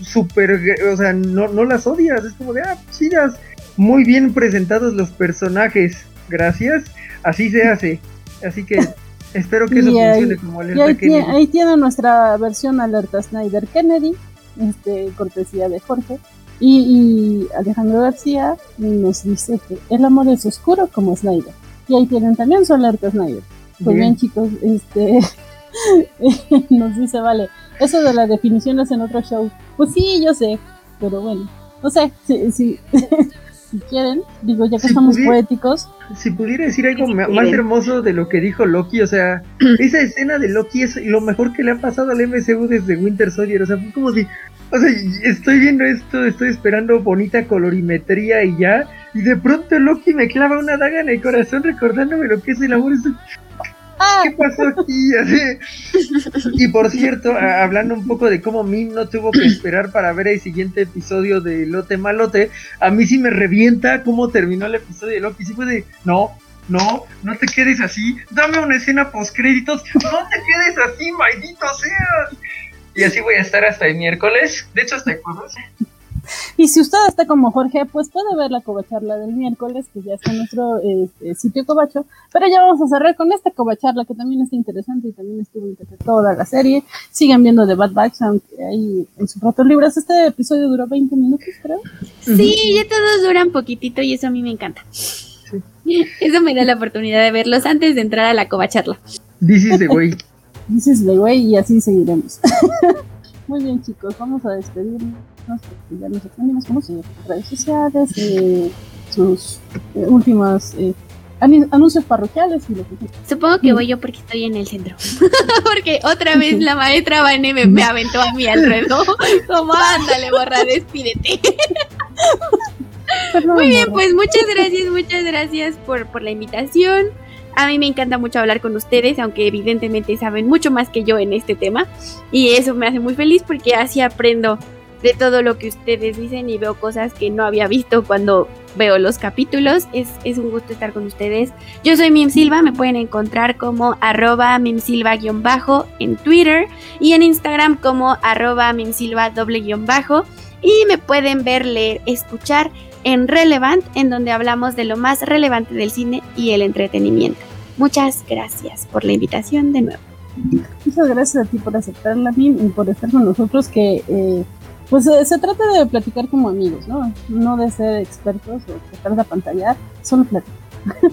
super, o sea, no, no las odias, es como de, ah, chidas, muy bien presentados los personajes, gracias, así se hace, así que espero que eso funcione como alerta ahí Tiene, ahí tiene nuestra versión alerta Snyder Kennedy, este, cortesía de Jorge, y, Alejandro García nos dice que el amor es oscuro como Snyder, y ahí tienen también su alerta Snyder. Pues bien, chicos, este nos dice, vale, eso de la definición es en otro show. Pues sí, yo sé, pero bueno, no sé, si, si, si quieren, digo, ya que estamos poéticos. Si pudiera decir algo más hermoso de lo que dijo Loki, o sea, esa escena de Loki es lo mejor que le ha pasado al MCU desde Winter Soldier, o sea, fue como si, o sea, estoy viendo esto, estoy esperando bonita colorimetría y ya, y de pronto Loki me clava una daga en el corazón recordándome lo que es el amor. ¿Qué pasó aquí? Y por cierto, hablando un poco de cómo Min no tuvo que esperar para ver el siguiente episodio de Lote Malote, a mí sí me revienta cómo terminó el episodio de Loki. Sí fue de, no, no, no te quedes así, dame una escena post créditos, no te quedes así, maldito seas. Y así voy a estar hasta el miércoles, de hecho hasta el jueves. Y si usted está como Jorge, pues puede ver la covacharla del miércoles, que ya está en nuestro este, sitio covacho. Pero ya vamos a cerrar con esta covacharla, que también está interesante y también estuvo interesante toda la serie. Sigan viendo The Bad Batch, aunque ahí en sus ratos libres. Este episodio duró 20 minutos, creo. Sí, ya todos duran poquitito y eso a mí me encanta. Eso me da la oportunidad de verlos antes de entrar a la covacharla. This is the way. This is the way y así seguiremos. Muy bien, chicos, vamos a despedirnos porque ya nos extendimos como sus redes sociales, eh, sus eh, últimas eh, anuncios parroquiales y lo que Supongo que voy yo porque estoy en el centro. porque otra vez la maestra Vane me, me aventó a mí alrededor. Como ándale, borra, despídete. Muy bien, pues muchas gracias, muchas gracias por, por la invitación. A mí me encanta mucho hablar con ustedes, aunque evidentemente saben mucho más que yo en este tema. Y eso me hace muy feliz porque así aprendo de todo lo que ustedes dicen y veo cosas que no había visto cuando veo los capítulos. Es, un gusto estar con ustedes. Yo soy Mim Silva, me pueden encontrar como arroba mimsilva-bajo en Twitter y en Instagram como arroba mimsilva doble-bajo. Y me pueden ver, leer, escuchar en Relevant, en donde hablamos de lo más relevante del cine y el entretenimiento. Muchas gracias por la invitación de nuevo. Muchas gracias a ti por aceptarla, Mim, y por estar con nosotros, que eh, pues eh, se trata de platicar como amigos, ¿no? No de ser expertos o tratar de apantallar, solo platicar.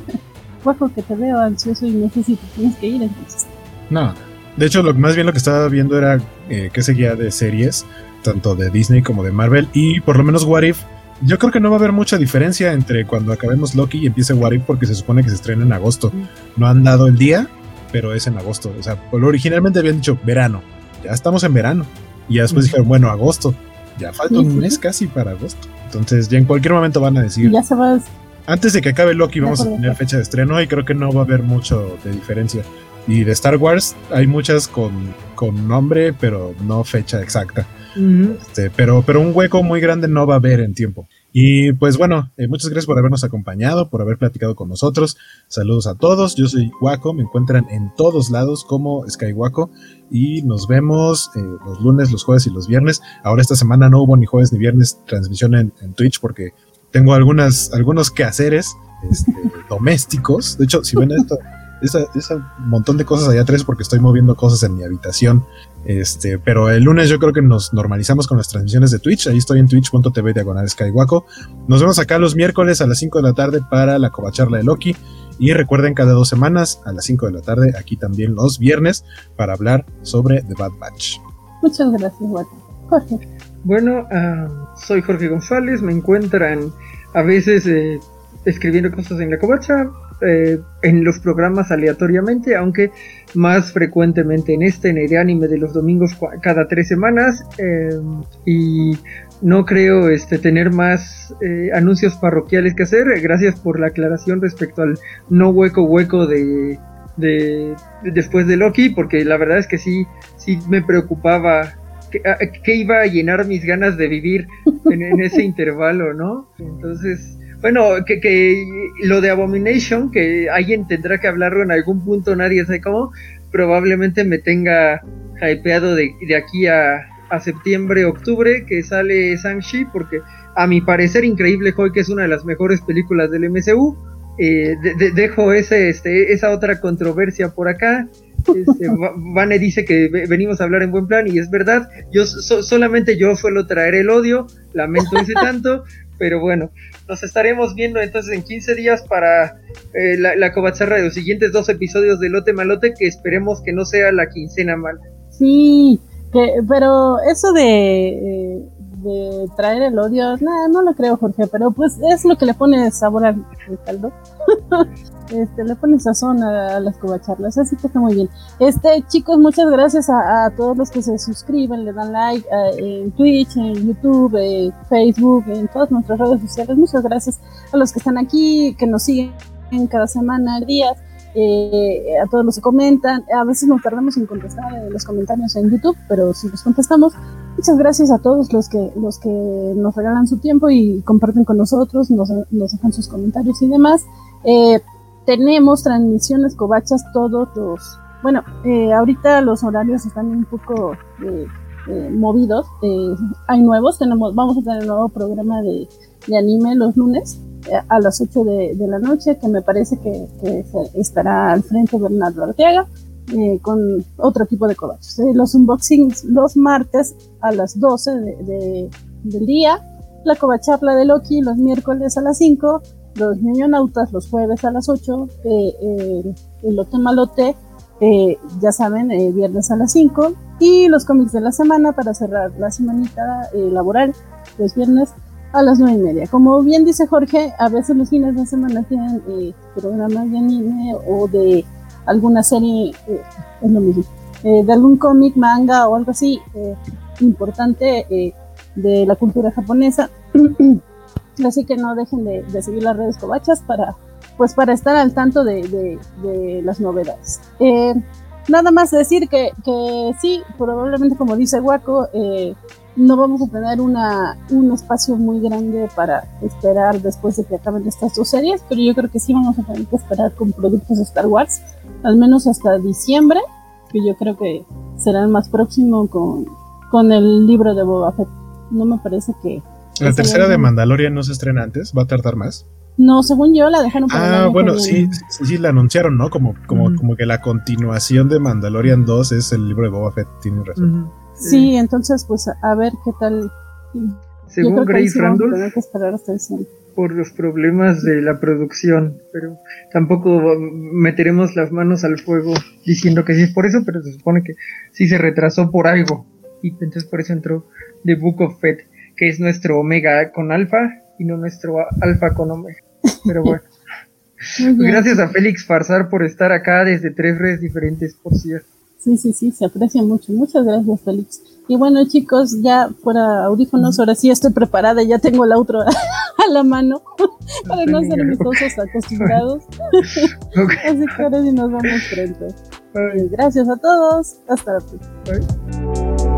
Juego, que te veo ansioso y no sé si te tienes que ir entonces. No, de hecho, lo, más bien lo que estaba viendo era eh, que seguía de series, tanto de Disney como de Marvel, y por lo menos What If yo creo que no va a haber mucha diferencia entre cuando acabemos Loki y empiece What If porque se supone que se estrena en agosto. No han dado el día, pero es en agosto. O sea, originalmente habían dicho verano. Ya estamos en verano. Y ya después dijeron, bueno, agosto. Ya falta un mes casi para agosto. Entonces ya en cualquier momento van a decir... Ya se va Antes de que acabe Loki vamos a tener fecha de estreno y creo que no va a haber mucho de diferencia. Y de Star Wars hay muchas con, con nombre, pero no fecha exacta. Este, pero, pero un hueco muy grande no va a haber en tiempo. Y pues bueno, eh, muchas gracias por habernos acompañado, por haber platicado con nosotros. Saludos a todos. Yo soy Waco, me encuentran en todos lados como Sky Waco y nos vemos eh, los lunes, los jueves y los viernes. Ahora esta semana no hubo ni jueves ni viernes transmisión en, Twitch porque tengo algunas, algunos quehaceres este, domésticos. De hecho, si ven esto, ese montón de cosas allá atrás porque estoy moviendo cosas en mi habitación. Este, pero el lunes yo creo que nos normalizamos con las transmisiones de Twitch. Ahí estoy en twitch.tv diagonal Skywaco. Nos vemos acá los miércoles a las 5 de la tarde para la covacharla de Loki. Y recuerden cada dos semanas a las 5 de la tarde, aquí también los viernes, para hablar sobre The Bad Batch. Muchas gracias, Jorge. Bueno, ah, soy Jorge González. Me encuentran a veces eh, escribiendo cosas en la covacha, eh, en los programas aleatoriamente, aunque más frecuentemente en este, en el anime de los domingos cada tres semanas. Eh, y no creo este, tener más eh, anuncios parroquiales que hacer. Gracias por la aclaración respecto al no hueco hueco de, de, después de Loki, porque la verdad es que sí, sí me preocupaba que, ah, iba a llenar mis ganas de vivir en, en ese intervalo, ¿no? Entonces, bueno, que, que lo de Abomination, que alguien tendrá que hablarlo en algún punto, nadie sabe cómo, probablemente me tenga hypeado de, de aquí a, a septiembre, octubre, que sale Shang-Chi, porque a mi parecer increíble Hoy que es una de las mejores películas del MCU. Eh, dejo ese, este, esa otra controversia por acá. Este, Vane dice que venimos a hablar en buen plan y es verdad. Yo solamente yo suelo traer el odio, lamento ese tanto, pero bueno, nos estaremos viendo entonces en 15 días para eh, la, la de los siguientes dos episodios de Lote Malote, que esperemos que no sea la quincena mala. Sí, que, pero eso de, eh, de traer el odio, nada, no lo creo, Jorge, pero pues es lo que le pone sabor al caldo. este, le pone sazón a, las covacharlas, así que está muy bien. Este, chicos, muchas gracias a, todos los que se suscriben, le dan like en Twitch, en YouTube, en Facebook, en todas nuestras redes sociales. Muchas gracias a los que están aquí, que nos siguen cada semana, días. Eh, a todos los que comentan. A veces nos tardamos en contestar los comentarios en YouTube, pero si los contestamos, muchas gracias a todos los que, los que nos regalan su tiempo y comparten con nosotros, nos, nos dejan sus comentarios y demás. Eh, tenemos transmisiones covachas todos los... Bueno, eh, ahorita los horarios están un poco eh, eh, movidos. hay nuevos, tenemos, vamos a tener un nuevo programa de, anime los lunes a las 8 de, la noche, que me parece que, estará al frente Bernardo Arteaga. Con otro tipo de covachos. los unboxings los martes a las 12 de, del día, la covacharla de Loki los miércoles a las 5, los ñoñonautas los jueves a las 8, eh, eh, el lote malote, eh, ya saben, viernes a las 5, y los cómics de la semana para cerrar la semanita laboral, los viernes a las 9 y media. Como bien dice Jorge, a veces los fines de semana tienen programas de anime o de alguna serie, es lo mismo, de algún cómic, manga o algo así importante de la cultura japonesa. Así que no dejen de, seguir las redes covachas para, pues para estar al tanto de, las novedades. Eh, nada más decir que, que, sí, probablemente como dice Waco, eh, no vamos a tener una, un espacio muy grande para esperar después de que acaben estas dos series, pero yo creo que sí vamos a tener que esperar con productos de Star Wars, al menos hasta diciembre, que yo creo que será el más próximo con, con el libro de Boba Fett. No me parece que, ¿La tercera de Mandalorian no se estrena antes? ¿Va a tardar más? No, según yo la dejaron para Ah, bueno, sí, sí, la anunciaron, ¿no? Como, como, como que la continuación de Mandalorian 2 es el libro de Boba Fett, tiene razón. Sí, entonces, pues a ver qué tal. Según Grace Randall, que esperar hasta por los problemas de la producción, pero tampoco meteremos las manos al fuego diciendo que sí es por eso, pero se supone que sí se retrasó por algo. Y entonces por eso entró The Book of Fett que es nuestro omega con alfa y no nuestro alfa con omega. Pero bueno. Gracias a Félix Farsar por estar acá desde tres redes diferentes, por cierto. Sí, sí, sí, se aprecia mucho. Muchas gracias, Félix. Y bueno, chicos, ya fuera audífonos, ahora sí estoy preparada, ya tengo el outro a la mano para no ser mis osos acostumbrados. Así que ahora sí nos vamos pronto. Gracias a todos. Hasta la próxima.